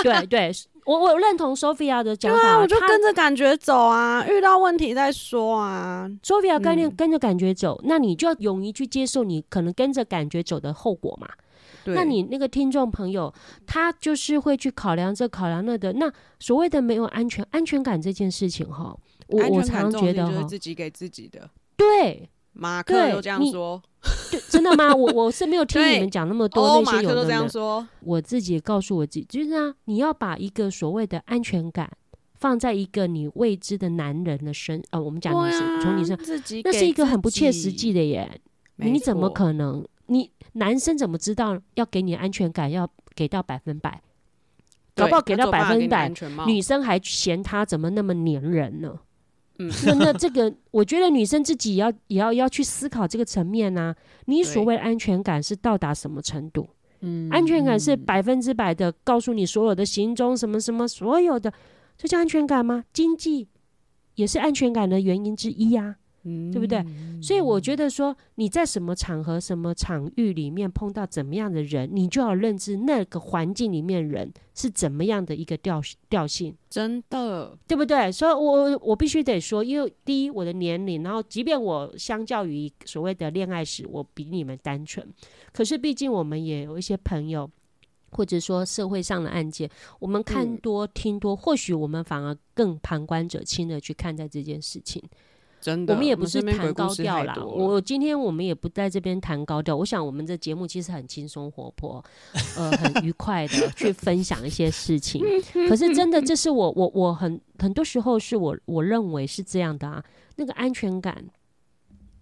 对 对，我我认同 Sophia 的讲法，啊，我就跟着感觉走啊，遇到问题再说啊。Sophia 概念嗯跟着感觉走，那你就要勇于去接受你可能跟着感觉走的后果嘛。那你那个听众朋友，他就是会去考量这考量那的。那所谓的没有安全安全感这件事情哈，我安我常全感这种觉得哈，自己给自己的。对马克对都这样你说，对，真的吗？我我是没有听你们讲那么多哦，那些有的没的，样说。我自己也告诉我自己，就是啊，你要把一个所谓的安全感放在一个你未知的男人的身，呃，我们讲女生，对啊从女生，自己那是一个很不切实际，的耶。你怎么可能？你男生怎么知道要给你安全感要给到百分百？搞不好给到百分百女生还嫌他怎么那么黏人呢？嗯 那那这个，我觉得女生自己也要也要要去思考这个层面啊。你所谓的安全感是到达什么程度？嗯安全感是嗯百分之百的告诉你所有的行踪什么什么所有的，这叫安全感吗？经济也是安全感的原因之一啊。对不对？所以我觉得说你在什么场合、什么场域里面碰到怎么样的人，你就要认知那个环境里面人是怎么样的一个调调性，真的，对不对？所以我我必须得说，因为第一我的年龄，然后即便我相较于所谓的恋爱史，我比你们单纯，可是毕竟我们也有一些朋友。或者说社会上的案件，我们看嗯多、听多，或许我们反而更旁观者清的去看待这件事情。真的，我们也不是谈高调啦，我今天我们也不在这边谈高调。我想我们的节目其实很轻松活泼，呃，很愉快的 去分享一些事情。可是真的，这是我我我很很多时候是我我认为是这样的啊，那个安全感，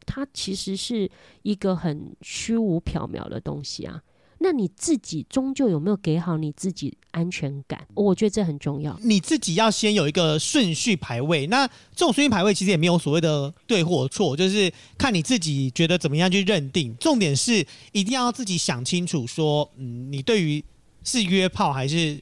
它其实是一个很虚无缥缈的东西啊。那你自己终究有没有给好你自己安全感？我觉得这很重要。你自己要先有一个顺序排位。那这种顺序排位其实也没有所谓的对或错，就是看你自己觉得怎么样去认定。重点是一定要自己想清楚说，嗯，你对于是约炮还是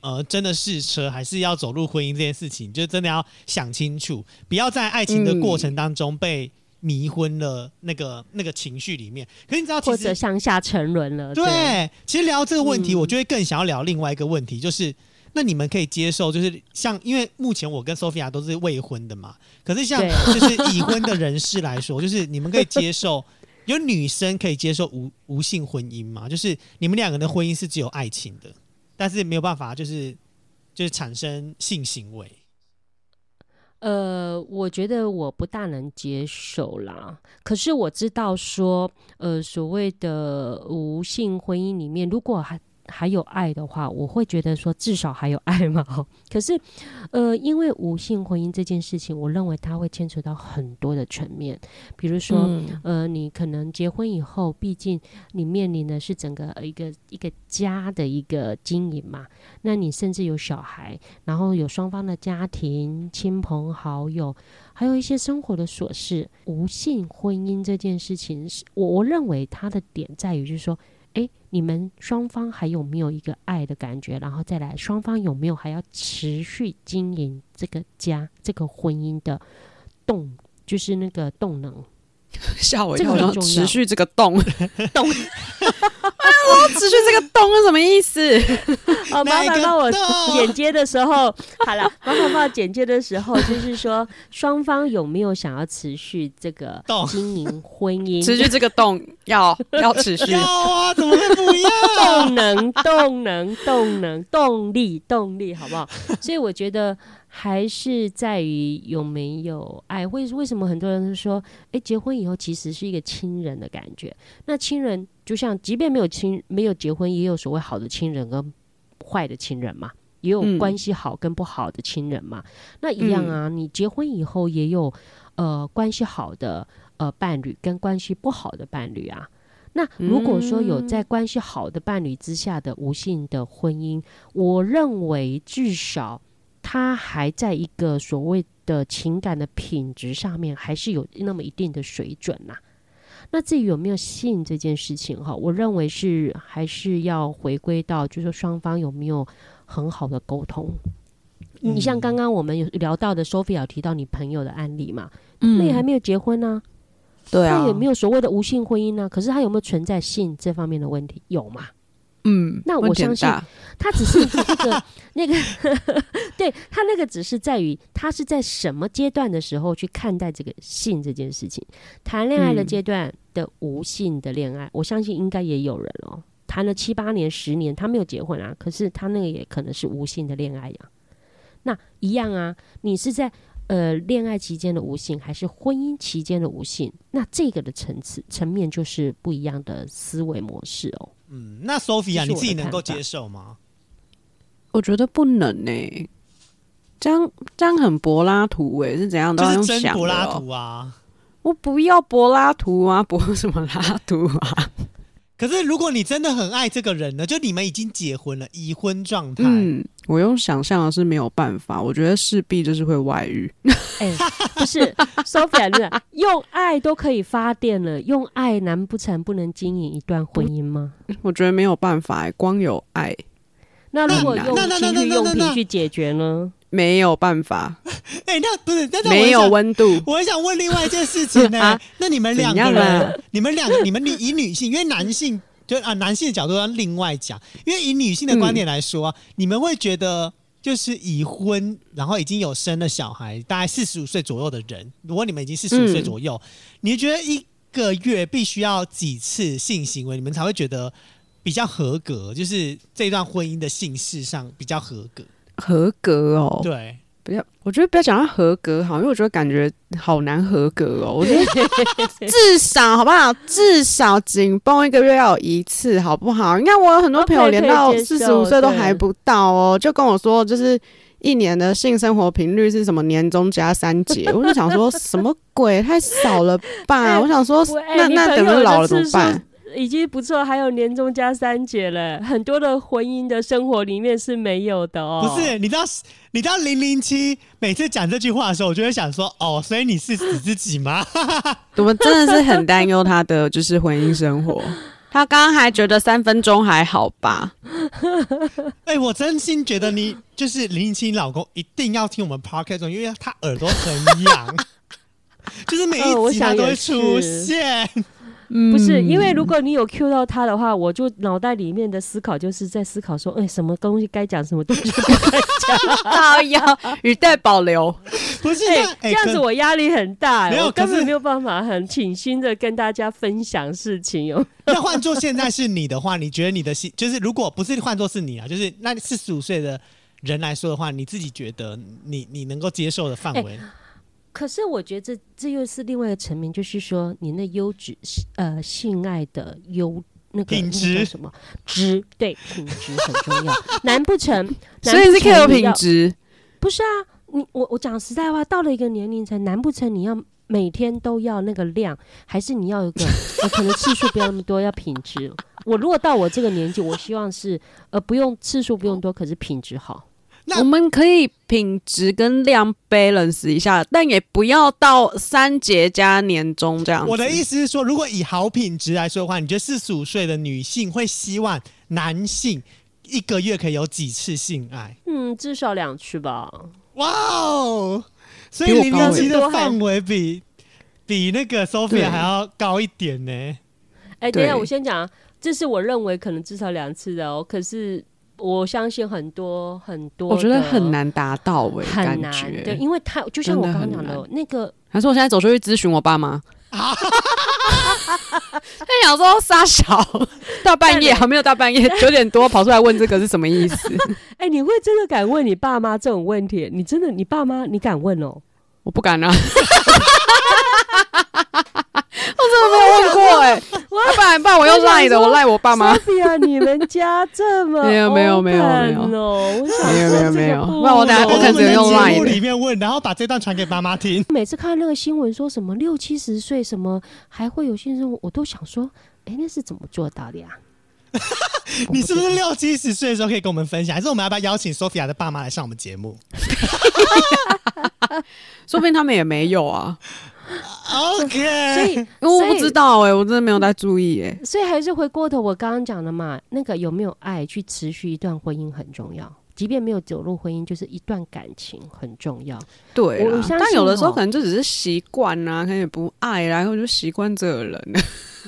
呃真的试 车，还是要走入婚姻这件事情，就真的要想清楚，不要在爱情的过程当中被迷昏了那个那个情绪里面。可是你知道，或者向下沉沦了，对，其实聊这个问题，嗯我就会更想要聊另外一个问题，就是那你们可以接受，就是像因为目前我跟 Sophia 都是未婚的嘛，可是像 就是已婚的人士来说，就是你们可以接受，有女生可以接受无无性婚姻吗？就是你们两个人的婚姻是只有爱情的，但是没有办法，就是就是产生性行为。呃，我觉得我不大能接受啦。可是我知道说，呃，所谓的无性婚姻里面，如果还还还有爱的话，我会觉得说至少还有爱嘛。哈 可是，呃，因为无性婚姻这件事情，我认为它会牵扯到很多的层面，比如说，嗯呃，你可能结婚以后，毕竟你面临的是整个一个一个家的一个经营嘛。那你甚至有小孩，然后有双方的家庭、亲朋好友，还有一些生活的琐事。无性婚姻这件事情是，我我认为它的点在于就是说，哎，你们双方还有没有一个爱的感觉？然后再来，双方有没有还要持续经营这个家、这个婚姻的动，就是那个动能。吓我一跳，持续这个动 动，我想我持续这个洞是什么意思？哦，麻烦帮我剪接的时候，好了，麻烦帮我剪接的时候，就是说双方有没有想要持续这个洞经营婚姻？持续这个洞要要持续要。啊，怎么会不要？动能、动能、动能、动力、动力，好不好？所以我觉得还是在于有没有爱。为为什么很多人都说，诶，结婚以后其实是一个亲人的感觉？那亲人就像，即便没有亲，没有结婚，也有所谓好的亲人跟坏的亲人嘛。也有嗯关系好跟不好的亲人嘛，那一样啊。你结婚以后也有呃关系好的呃伴侣跟关系不好的伴侣啊。那如果说有在关系好的伴侣之下的无性的婚姻，我认为至少他还在一个所谓的情感的品质上面，还是有那么一定的水准呐、那至于有没有性这件事情哈，我认为是还是要回归到，就是说双方有没有很好的沟通。你像刚刚我们有聊到的，Sophia 有提到你朋友的案例嘛，那也还没有结婚呢、对啊他也没有所谓的无性婚姻呢、可是他有没有存在性这方面的问题？有嘛？嗯，那我相信大。他只是这个那个，对他那个只是在于他是在什么阶段的时候去看待这个性这件事情。谈恋爱的嗯。阶段的无性的恋爱，我相信应该也有人哦，谈了七八年、十年，他没有结婚啊，可是他那个也可能是无性的恋爱呀、那一样啊，你是在呃恋爱期间的无性，还是婚姻期间的无性？那这个的层次层面就是不一样的思维模式哦。嗯，那 Sophia，你自己能够接受吗？我觉得不能呢、这样这样很柏拉图哎、是怎样都要就是真用想的柏拉哦图啊。我不要柏拉图啊，柏什么拉图啊？可是如果你真的很爱这个人呢，就你们已经结婚了，已婚状态，嗯，我用想象的是没有办法，我觉得势必就是会外遇。哎、不是，Sophia，真的用爱都可以发电了，用爱难不成不能经营一段婚姻吗？我觉得没有办法、欸，光有爱 那如果用那那那情趣用品去解决呢？没有办法，哎、那不是，那没有想温度。我很想问另外一件事情呢、啊那你们两个人，你们两个，你们女以女性，因为男性就啊男性的角度要另外讲，因为以女性的观点来说、啊你们会觉得就是已婚，然后已经有生了小孩，大概四十五岁左右的人，如果你们已经四十五岁嗯左右，你觉得一个月必须要几次性行为，你们才会觉得比较合格，就是这段婚姻的性事上比较合格？合格哦，对，不要，我觉得不要讲到合格好，因为我觉得感觉好难合格哦。我觉得 至少好不好？至少紧绷一个月要有一次，好不好？你看我有很多朋友连到四十五岁都还不到哦，就跟我说就是。一年的性生活频率是什么？年终加三节，我就想说什么鬼，太少了吧？哎我想说那那等老了怎么办？已经不错，还有年终加三节了，很多的婚姻的生活里面是没有的哦。不是，你知道，你知道零零七每次讲这句话的时候，我就会想说，哦，所以你是指自己吗？我们真的是很担忧他的就是婚姻生活。他刚刚还觉得三分钟还好吧？哎、我真心觉得你就是零零七老公一定要听我们 podcast，因为他耳朵很痒，就是每一集他都会出现。嗯不是，因为如果你有 cue 到他的话，我就脑袋里面的思考就是在思考说，哎、什么东西该讲，什么东西不该讲。好要语带保留。不是这样子我压力很大、没有我根本没有办法很倾心的跟大家分享事情哦。那换做现在是你的话，你觉得你的心就是如果不是换做是你啊，就是那四十五岁的人来说的话，你自己觉得你你能够接受的范围？可是我觉得这这又是另外一个层面，就是说你那优质呃性爱的优那个那个品质叫什么质对品质很重要，难不成所以是 care 品质，不是啊？你我我讲实在话，到了一个年龄层，难不成你要每天都要那个量，还是你要有个 呃可能次数不要那么多，要品质？我如果到我这个年纪，我希望是呃不用次数不用多，可是品质好。那我们可以品质跟量 balance 一下，但也不要到三节加年终这样。我的意思是说，如果以好品质来说的话，你觉得四十五岁的女性会希望男性一个月可以有几次性爱？嗯，至少两次吧。哇哦！所以零比我高欸零七的范围比比那个 Sophia 对还要高一点呢。哎、等一下，我先讲啊，这是我认为可能至少两次的哦。可是我相信很多很多，我觉得很，难达到哎、很难。感觉对，因为他就像我刚刚讲的那个还是我现在走出去咨询我爸妈。他想说傻小，大半夜还没有大半夜 九点多跑出来问这个是什么意思？哎、你会真的敢问你爸妈这种问题？你真的，你爸妈你敢问哦？我不敢啊，我真的没有问过哎、要不然不然我用赖的，我赖我爸妈。Sophia，你们家这么 没有没有没有没有没有没有没有这个不然我等下我可能只能用在 Line 节目的里面问，然后把这段传给妈妈听。每次看那个新闻说什么六七十岁什么还会有性生活，我都想说，哎、那是怎么做到的呀？你是不是六七十岁的时候可以跟我们分享？还是我们要不要邀请 Sophia 的爸妈来上我们节目 说不定他们也没有啊，？OK，所以，因为我不知道哎、我真的没有在注意哎、所以还是回过头我刚刚讲的嘛，那个有没有爱去持续一段婚姻很重要。即便没有走入婚姻，就是一段感情很重要。对但有的时候哦可能就只是习惯啊，可能也不爱啦，然后就习惯这个人。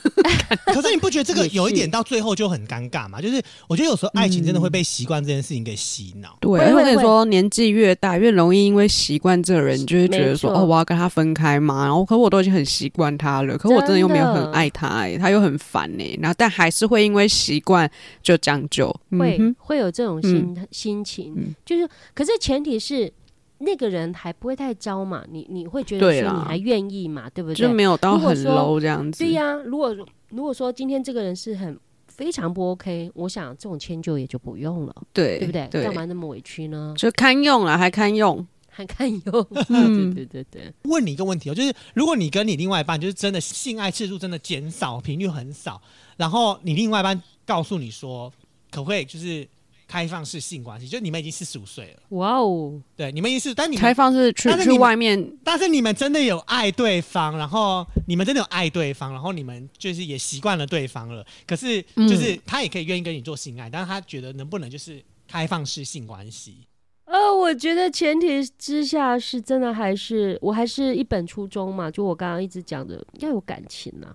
可是你不觉得这个有一点到最后就很尴尬吗？就是我觉得有时候爱情真的会被习惯这件事情给洗脑。对，会而且我跟你说，年纪越大，越容易因为习惯这个人，你就会觉得说，哦，我要跟他分开嘛。然后，可我都已经很习惯他了，可我真的又没有很爱他、欸，他又很烦呢、然后，但还是会因为习惯就将就。会、嗯哼会有这种心、心情，嗯就是，可是前提是那个人还不会太糟嘛，你你会觉得说你还愿意嘛，对不对就对？没有到很 low 这样子。对呀、如果如果说今天这个人是很非常不 OK，我想这种迁就也就不用了，对对不对？对干嘛那么委屈呢？就堪用了，还堪用。还看有，嗯对对对对，问你一个问题哦，就是如果你跟你另外一半就是真的性爱次数真的减少，频率很少，然后你另外一半告诉你说，可不可以就是开放式性关系？就你们已经四十五岁了，哇哦，对，你们已经是，但你开放式去去但是你外面，但是你们真的有爱对方，然后你们真的有爱对方，然后你们就是也习惯了对方了。可是就是他也可以愿意跟你做性爱，但是他觉得能不能就是开放式性关系？呃，我觉得前提之下是真的，还是我还是一本初衷嘛，就我刚刚一直讲的，要有感情呐、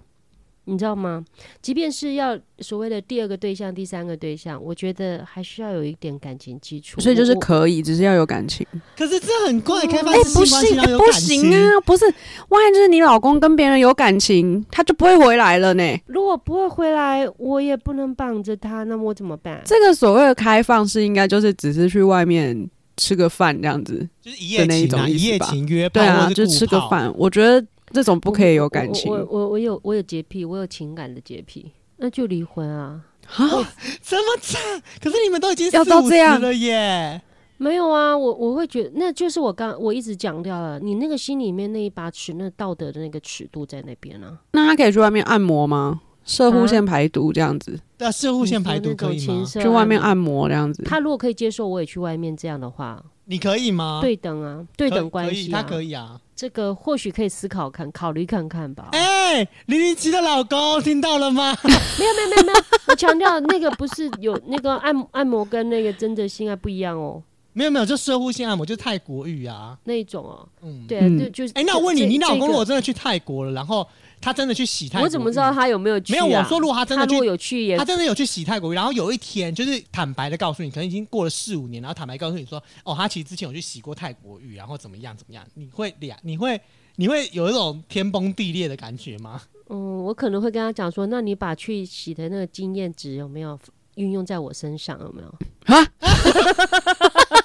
你知道吗？即便是要所谓的第二个对象、第三个对象，我觉得还需要有一点感情基础。所以就是可以，只是要有感情。可是这很怪，开放哎、式不性关系行，哎不要有感情行啊！不是，万一就是你老公跟别人有感情，他就不会回来了呢。如果不会回来，我也不能绑着他，那么我怎么办？这个所谓的开放式，应该就是只是去外面吃个饭这样子。就是一夜的那一情啊，一夜情约炮，对啊，就吃个。饭。我觉得这种不可以有感情我我我我有我有洁癖，我有情感的洁癖，那就离婚啊。啊！这么惨，可是你们都已经要到这样十了耶。没有啊，我我会觉得那就是我刚我一直讲掉了，你那个心里面那一把尺，那道德的那个尺度在那边啊。那他可以去外面按摩吗？射护线排毒这样子，对啊，射护线排毒可以吗？去外面按按摩这样子。他如果可以接受，我也去外面这样的话，你可以吗？对等啊，对，等关系啊，他可以啊。这个或许可以思考看，考虑看看吧。哎，零零七的老公听到了吗？没有没有没有没有，我强调那个不是有那个按按摩跟那个真的性爱不一样哦，没有没有，就射护性按摩，就是泰国浴啊。那一种哦，嗯，对，啊就就是。哎，那我问你，你老公如果真的去泰国了，然后他真的去洗泰国，我怎么知道他有没有去、啊？没有，我说如果他真的他如果，有去也他真的有去洗泰国浴，然后有一天就是坦白的告诉你，可能已经过了四五年，然后坦白告诉你说，哦，他其实之前有去洗过泰国浴，然后怎么样怎么样，你会俩，你会你会有一种天崩地裂的感觉吗？嗯，我可能会跟他讲说，那你把去洗的那个经验值有没有运用在我身上？有没有？啊，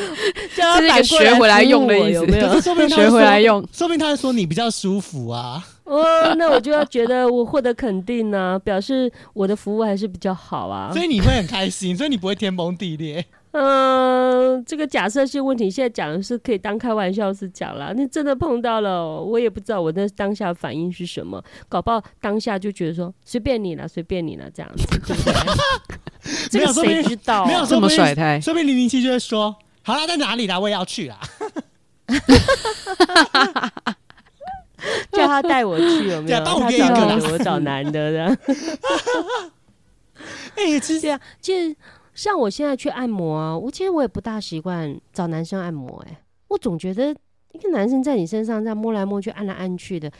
这是一个学回来用的意思有没有可？是说不定他学回来，用。说不定他会说你比较舒服啊。哦，那我就要觉得我获得肯定呢、表示我的服务还是比较好啊所。以你会很开心，所以你不会天崩地裂。嗯、这个假设性问题现在讲的是可以当开玩笑是讲啦，那真的碰到了，我也不知道我那当下反应是什么，搞不好当下就觉得说随便你了，随便你了这样子，对不对？这个没有说不定谁知道？没有这么甩胎，说不定零零七就会说，好啦，在哪里啦？我也要去啦。叫他带我去有没有？我他找约一个啦女的，我找男的的。哎、其实对啊，其实像我现在去按摩啊，我其实我也不大习惯找男生按摩、哎，我总觉得一个男生在你身上这样摸来摸去、按来按去的，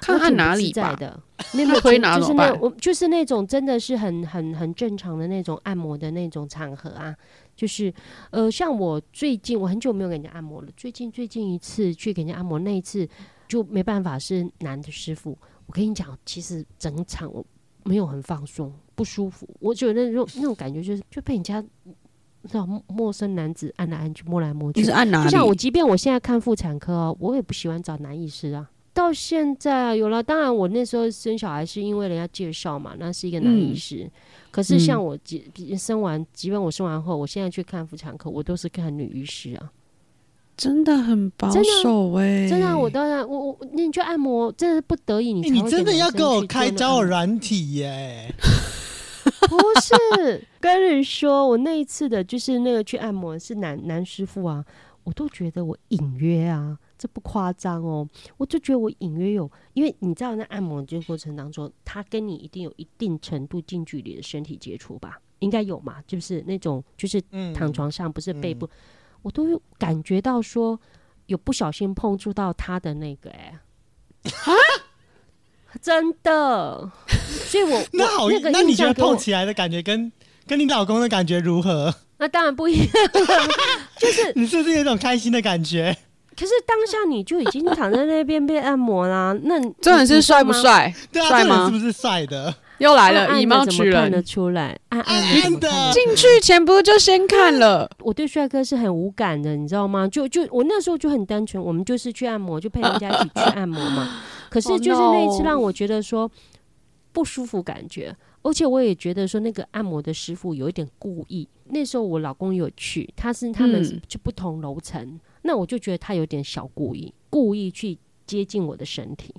看他我挺不哪里在的，没有没有推就就是那我就是那种真的是很很很正常的那种按摩的那种场合啊，就是呃，像我最近我很久没有给人家按摩了，最近最近一次去给人家按摩那一次就没办法是男的师傅，我跟你讲，其实整场我没有很放松，不舒服，我觉得那种那种感觉就是就被人家。那种陌生男子按来按去，摸来摸去，你是按哪里？就像我，即便我现在看妇产科哦，我也不喜欢找男医师啊。到现在啊，有了，当然我那时候生小孩是因为人家介绍嘛，那是一个男医师。可是像我即即生完，即便我生完后，我现在去看妇产科，我都是看女医师啊。真的很保守哎、真的啊、我当然我我你去按摩，真的是不得已你欸你真的要给我开招交友软体耶？不是，跟人说，我那一次的就是那个去按摩是男男师傅啊，我都觉得我隐约啊，这不夸张哦，我就觉得我隐约有，因为你知道在按摩的这个过程当中，他跟你一定有一定程度近距离的身体接触吧，应该有嘛，就是那种就是嗯躺床上不是背部，我都有感觉到说有不小心碰触到他的那个哎、真的，所以我那好我，那个那你觉得碰起来的感觉跟跟你老公的感觉如何？那当然不一样，就是 你是不是有一种开心的感觉？可是当下你就已经躺在那边被按摩啦，那你重点是帅不？帅？对啊，帅吗是不是帅的？又来了，以貌取怎么看得。出来？暗暗暗的进去前不是就先看了？我对帅哥是很无感的，你知道吗？就就我那时候就很单纯，我们就是去按摩，就陪人家一起去按摩嘛。可是 Oh 就是那一次让我觉得说不舒服感觉，而且我也觉得说那个按摩的师傅有一点故意。那时候我老公有去，他是他们就不同楼层，那我就觉得他有点小故意，故意去接近我的身体，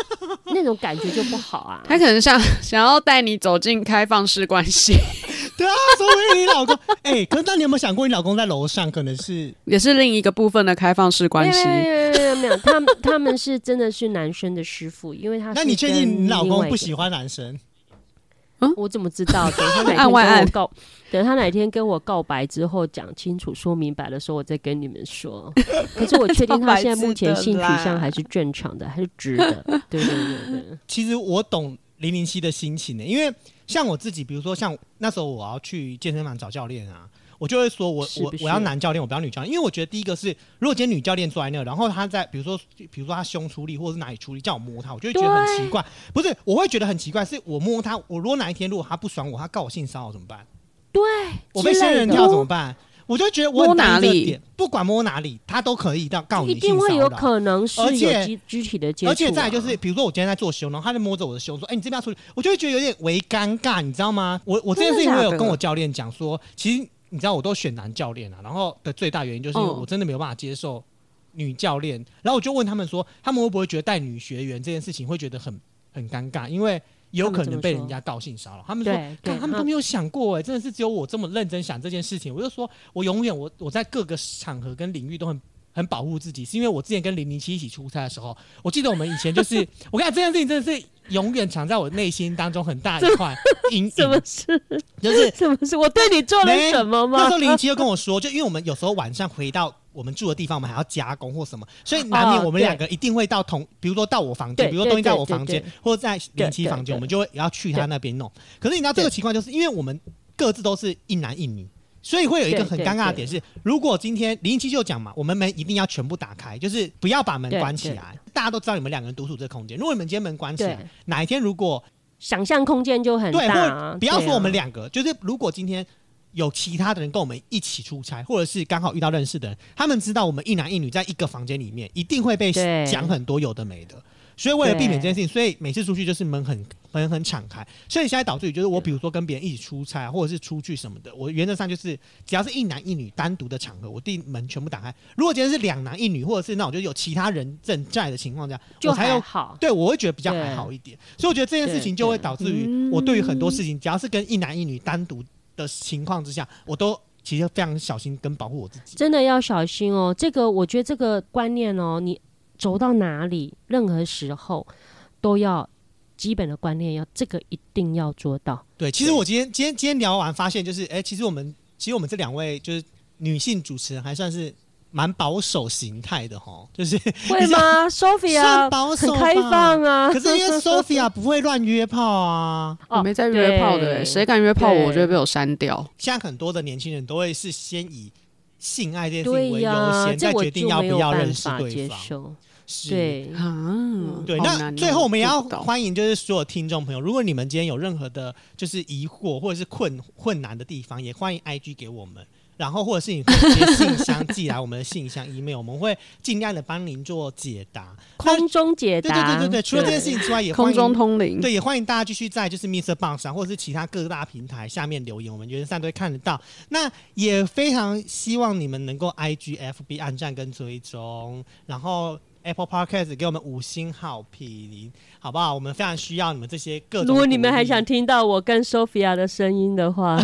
那种感觉就不好啊。他可能想想要带你走进开放式关系，对啊，所以你老公，哎、可是那你有没有想过，你老公在楼上可能是也是另一个部分的开放式关系。没有没有没有，他们他们是真的是男生的师傅，因为他那你确定你老公不喜欢男生？我怎么知道？等他 哪天跟我告，等他哪天跟我告白之后讲清楚、说明白的时候，我再跟你们说。可是我确定他现在目前性取向还是正常的，还是直的。对对对对，其实我懂零零七的心情呢、因为像我自己，比如说像那时候我要去健身房找教练啊，我就会说我我我要男教练，我不要女教练，因为我觉得第一个是，如果今天女教练坐在那，然后她在比如说比如说她胸出力或者是哪里出力，叫我摸她，我就会觉得很奇怪。不是，我会觉得很奇怪，是我摸她，我如果哪一天如果她不爽我，她告我性骚扰怎么办？对，我被仙人跳怎么办？我就觉得我很摸哪里不管摸哪里，她都可以到告你性骚定会有扰。可能是有而且肢肢体的接触啊、而且再来就是，比如说我今天在做胸，然后他就摸着我的胸说：“哎、你这边要出去。”我就会觉得有点微尴尬，你知道吗？我我这件事情我有跟我教练讲说，其实你知道我都选男教练啊，然后的最大原因就是因为嗯我真的没有办法接受女教练，然后我就问他们说，他们会不会觉得带女学员这件事情会觉得很很尴尬，因为。有可能被人家告性骚扰，他们说看他们都没有想过哎，真的是只有我这么认真想这件事情。我就说，我永远我我在各个场合跟领域都很很保护自己，是因为我之前跟零零七一起出差的时候，我记得我们以前就是，我跟你讲这件事情真的是永远藏在我内心当中很大一块阴 什么影，事？就是 什么事？我对你做了什么吗那时？候零零七就跟我说，就因为我们有时候晚上回到我们住的地方，我们还要加工或什么，所以难免哦我们两个一定会到同，比如说到我房间，比如说东西在我房间，或者在零七房间，我们就会也要去他那边弄。可是你知道这个情况，就是因为我们各自都是一男一女。所以会有一个很尴尬的点是，如果今天零零七就讲嘛，我们门一定要全部打开，就是不要把门关起来。大家都知道你们两个人独处这个空间，如果你们今天门关起来，，哪一天如果想象空间就很对，大、不要说我们两个，就是如果今天有其他的人跟我们一起出差，或者是刚好遇到认识的人，他们知道我们一男一女在一个房间里面，一定会被讲很多有的没的。所以为了避免这件事情，所以每次出去就是门很门很敞开。所以现在导致于就是我比如说跟别人一起出差，或者是出去什么的，我原则上就是只要是一男一女单独的场合，我第门全部打开。如果今天是两男一女，或者是那种就有其他人正在的情况下，就我才有还好。对，我会觉得比较还好一点，所以我觉得这件事情就会导致于我对于很多事情，只要是跟一男一女单独的情况之下，我都其实非常小心跟保护我自己。真的要小心哦。这个我觉得这个观念哦，你走到哪里，任何时候都要基本的观念要这个一定要做到。对，其实我今天今天今天聊完，发现就是，哎、其实我们其实我们这两位就是女性主持人还算是蛮保守形态的哈，就是 会吗？Sophia 保守很开放啊，可是因为 Sophia 不会乱约炮啊，我 没在约炮的、谁敢约炮我，就会被我删掉。现在很多的年轻人都会是先以性爱这件事情为、优先，再决定要不要认识对方。受。是，对，啊，对。那最后我们也要欢迎，就是所有听众朋友，如果你们今天有任何的，就是疑惑或者是困困难的地方，也欢迎 IG 给我们。然后，或者是你信箱寄来我们的信箱、email，我们会尽量的帮您做解答。空中解对对答，对对对，除了这件事情之外，也欢空中通灵，对，也欢迎大家继续在就是 Mr. Box 上，或者是其他各大平台下面留言，我们原上都会看得到。那也非常希望你们能够 IG、FB 按赞跟追踪，然后 Apple Podcast 给我们五星好评，好不好？我们非常需要你们这些各种。如果你们还想，听到我跟 Sophia 的声音的话，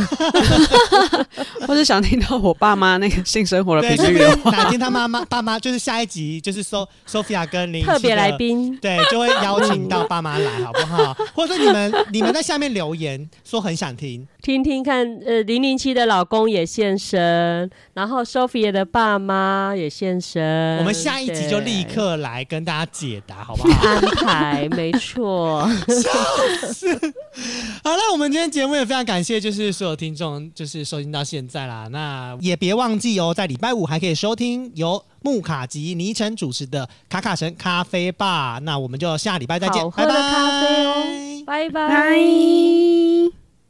或者想听到我爸妈那个性生活的对，频率的话，哪天他妈妈爸妈就是下一集就是 So Sophia 跟林特别来。宾，对，就会邀请到爸妈来，好不好？或者说你们你们在下面留言说很想听，听听看，呃，零零七的老公也现身，然后 Sophia 的爸妈也现身，我们下一集就立对刻来跟大家解答，好不好？安排，没错。好了，我们今天节目也非常感谢，就是所有听众，就是收听到现在啦。那也别忘记哦，在礼拜五还可以收听由木卡及倪晨主持的卡卡神咖啡吧。那我们就下礼拜再见，拜拜咖啡哦拜拜。拜。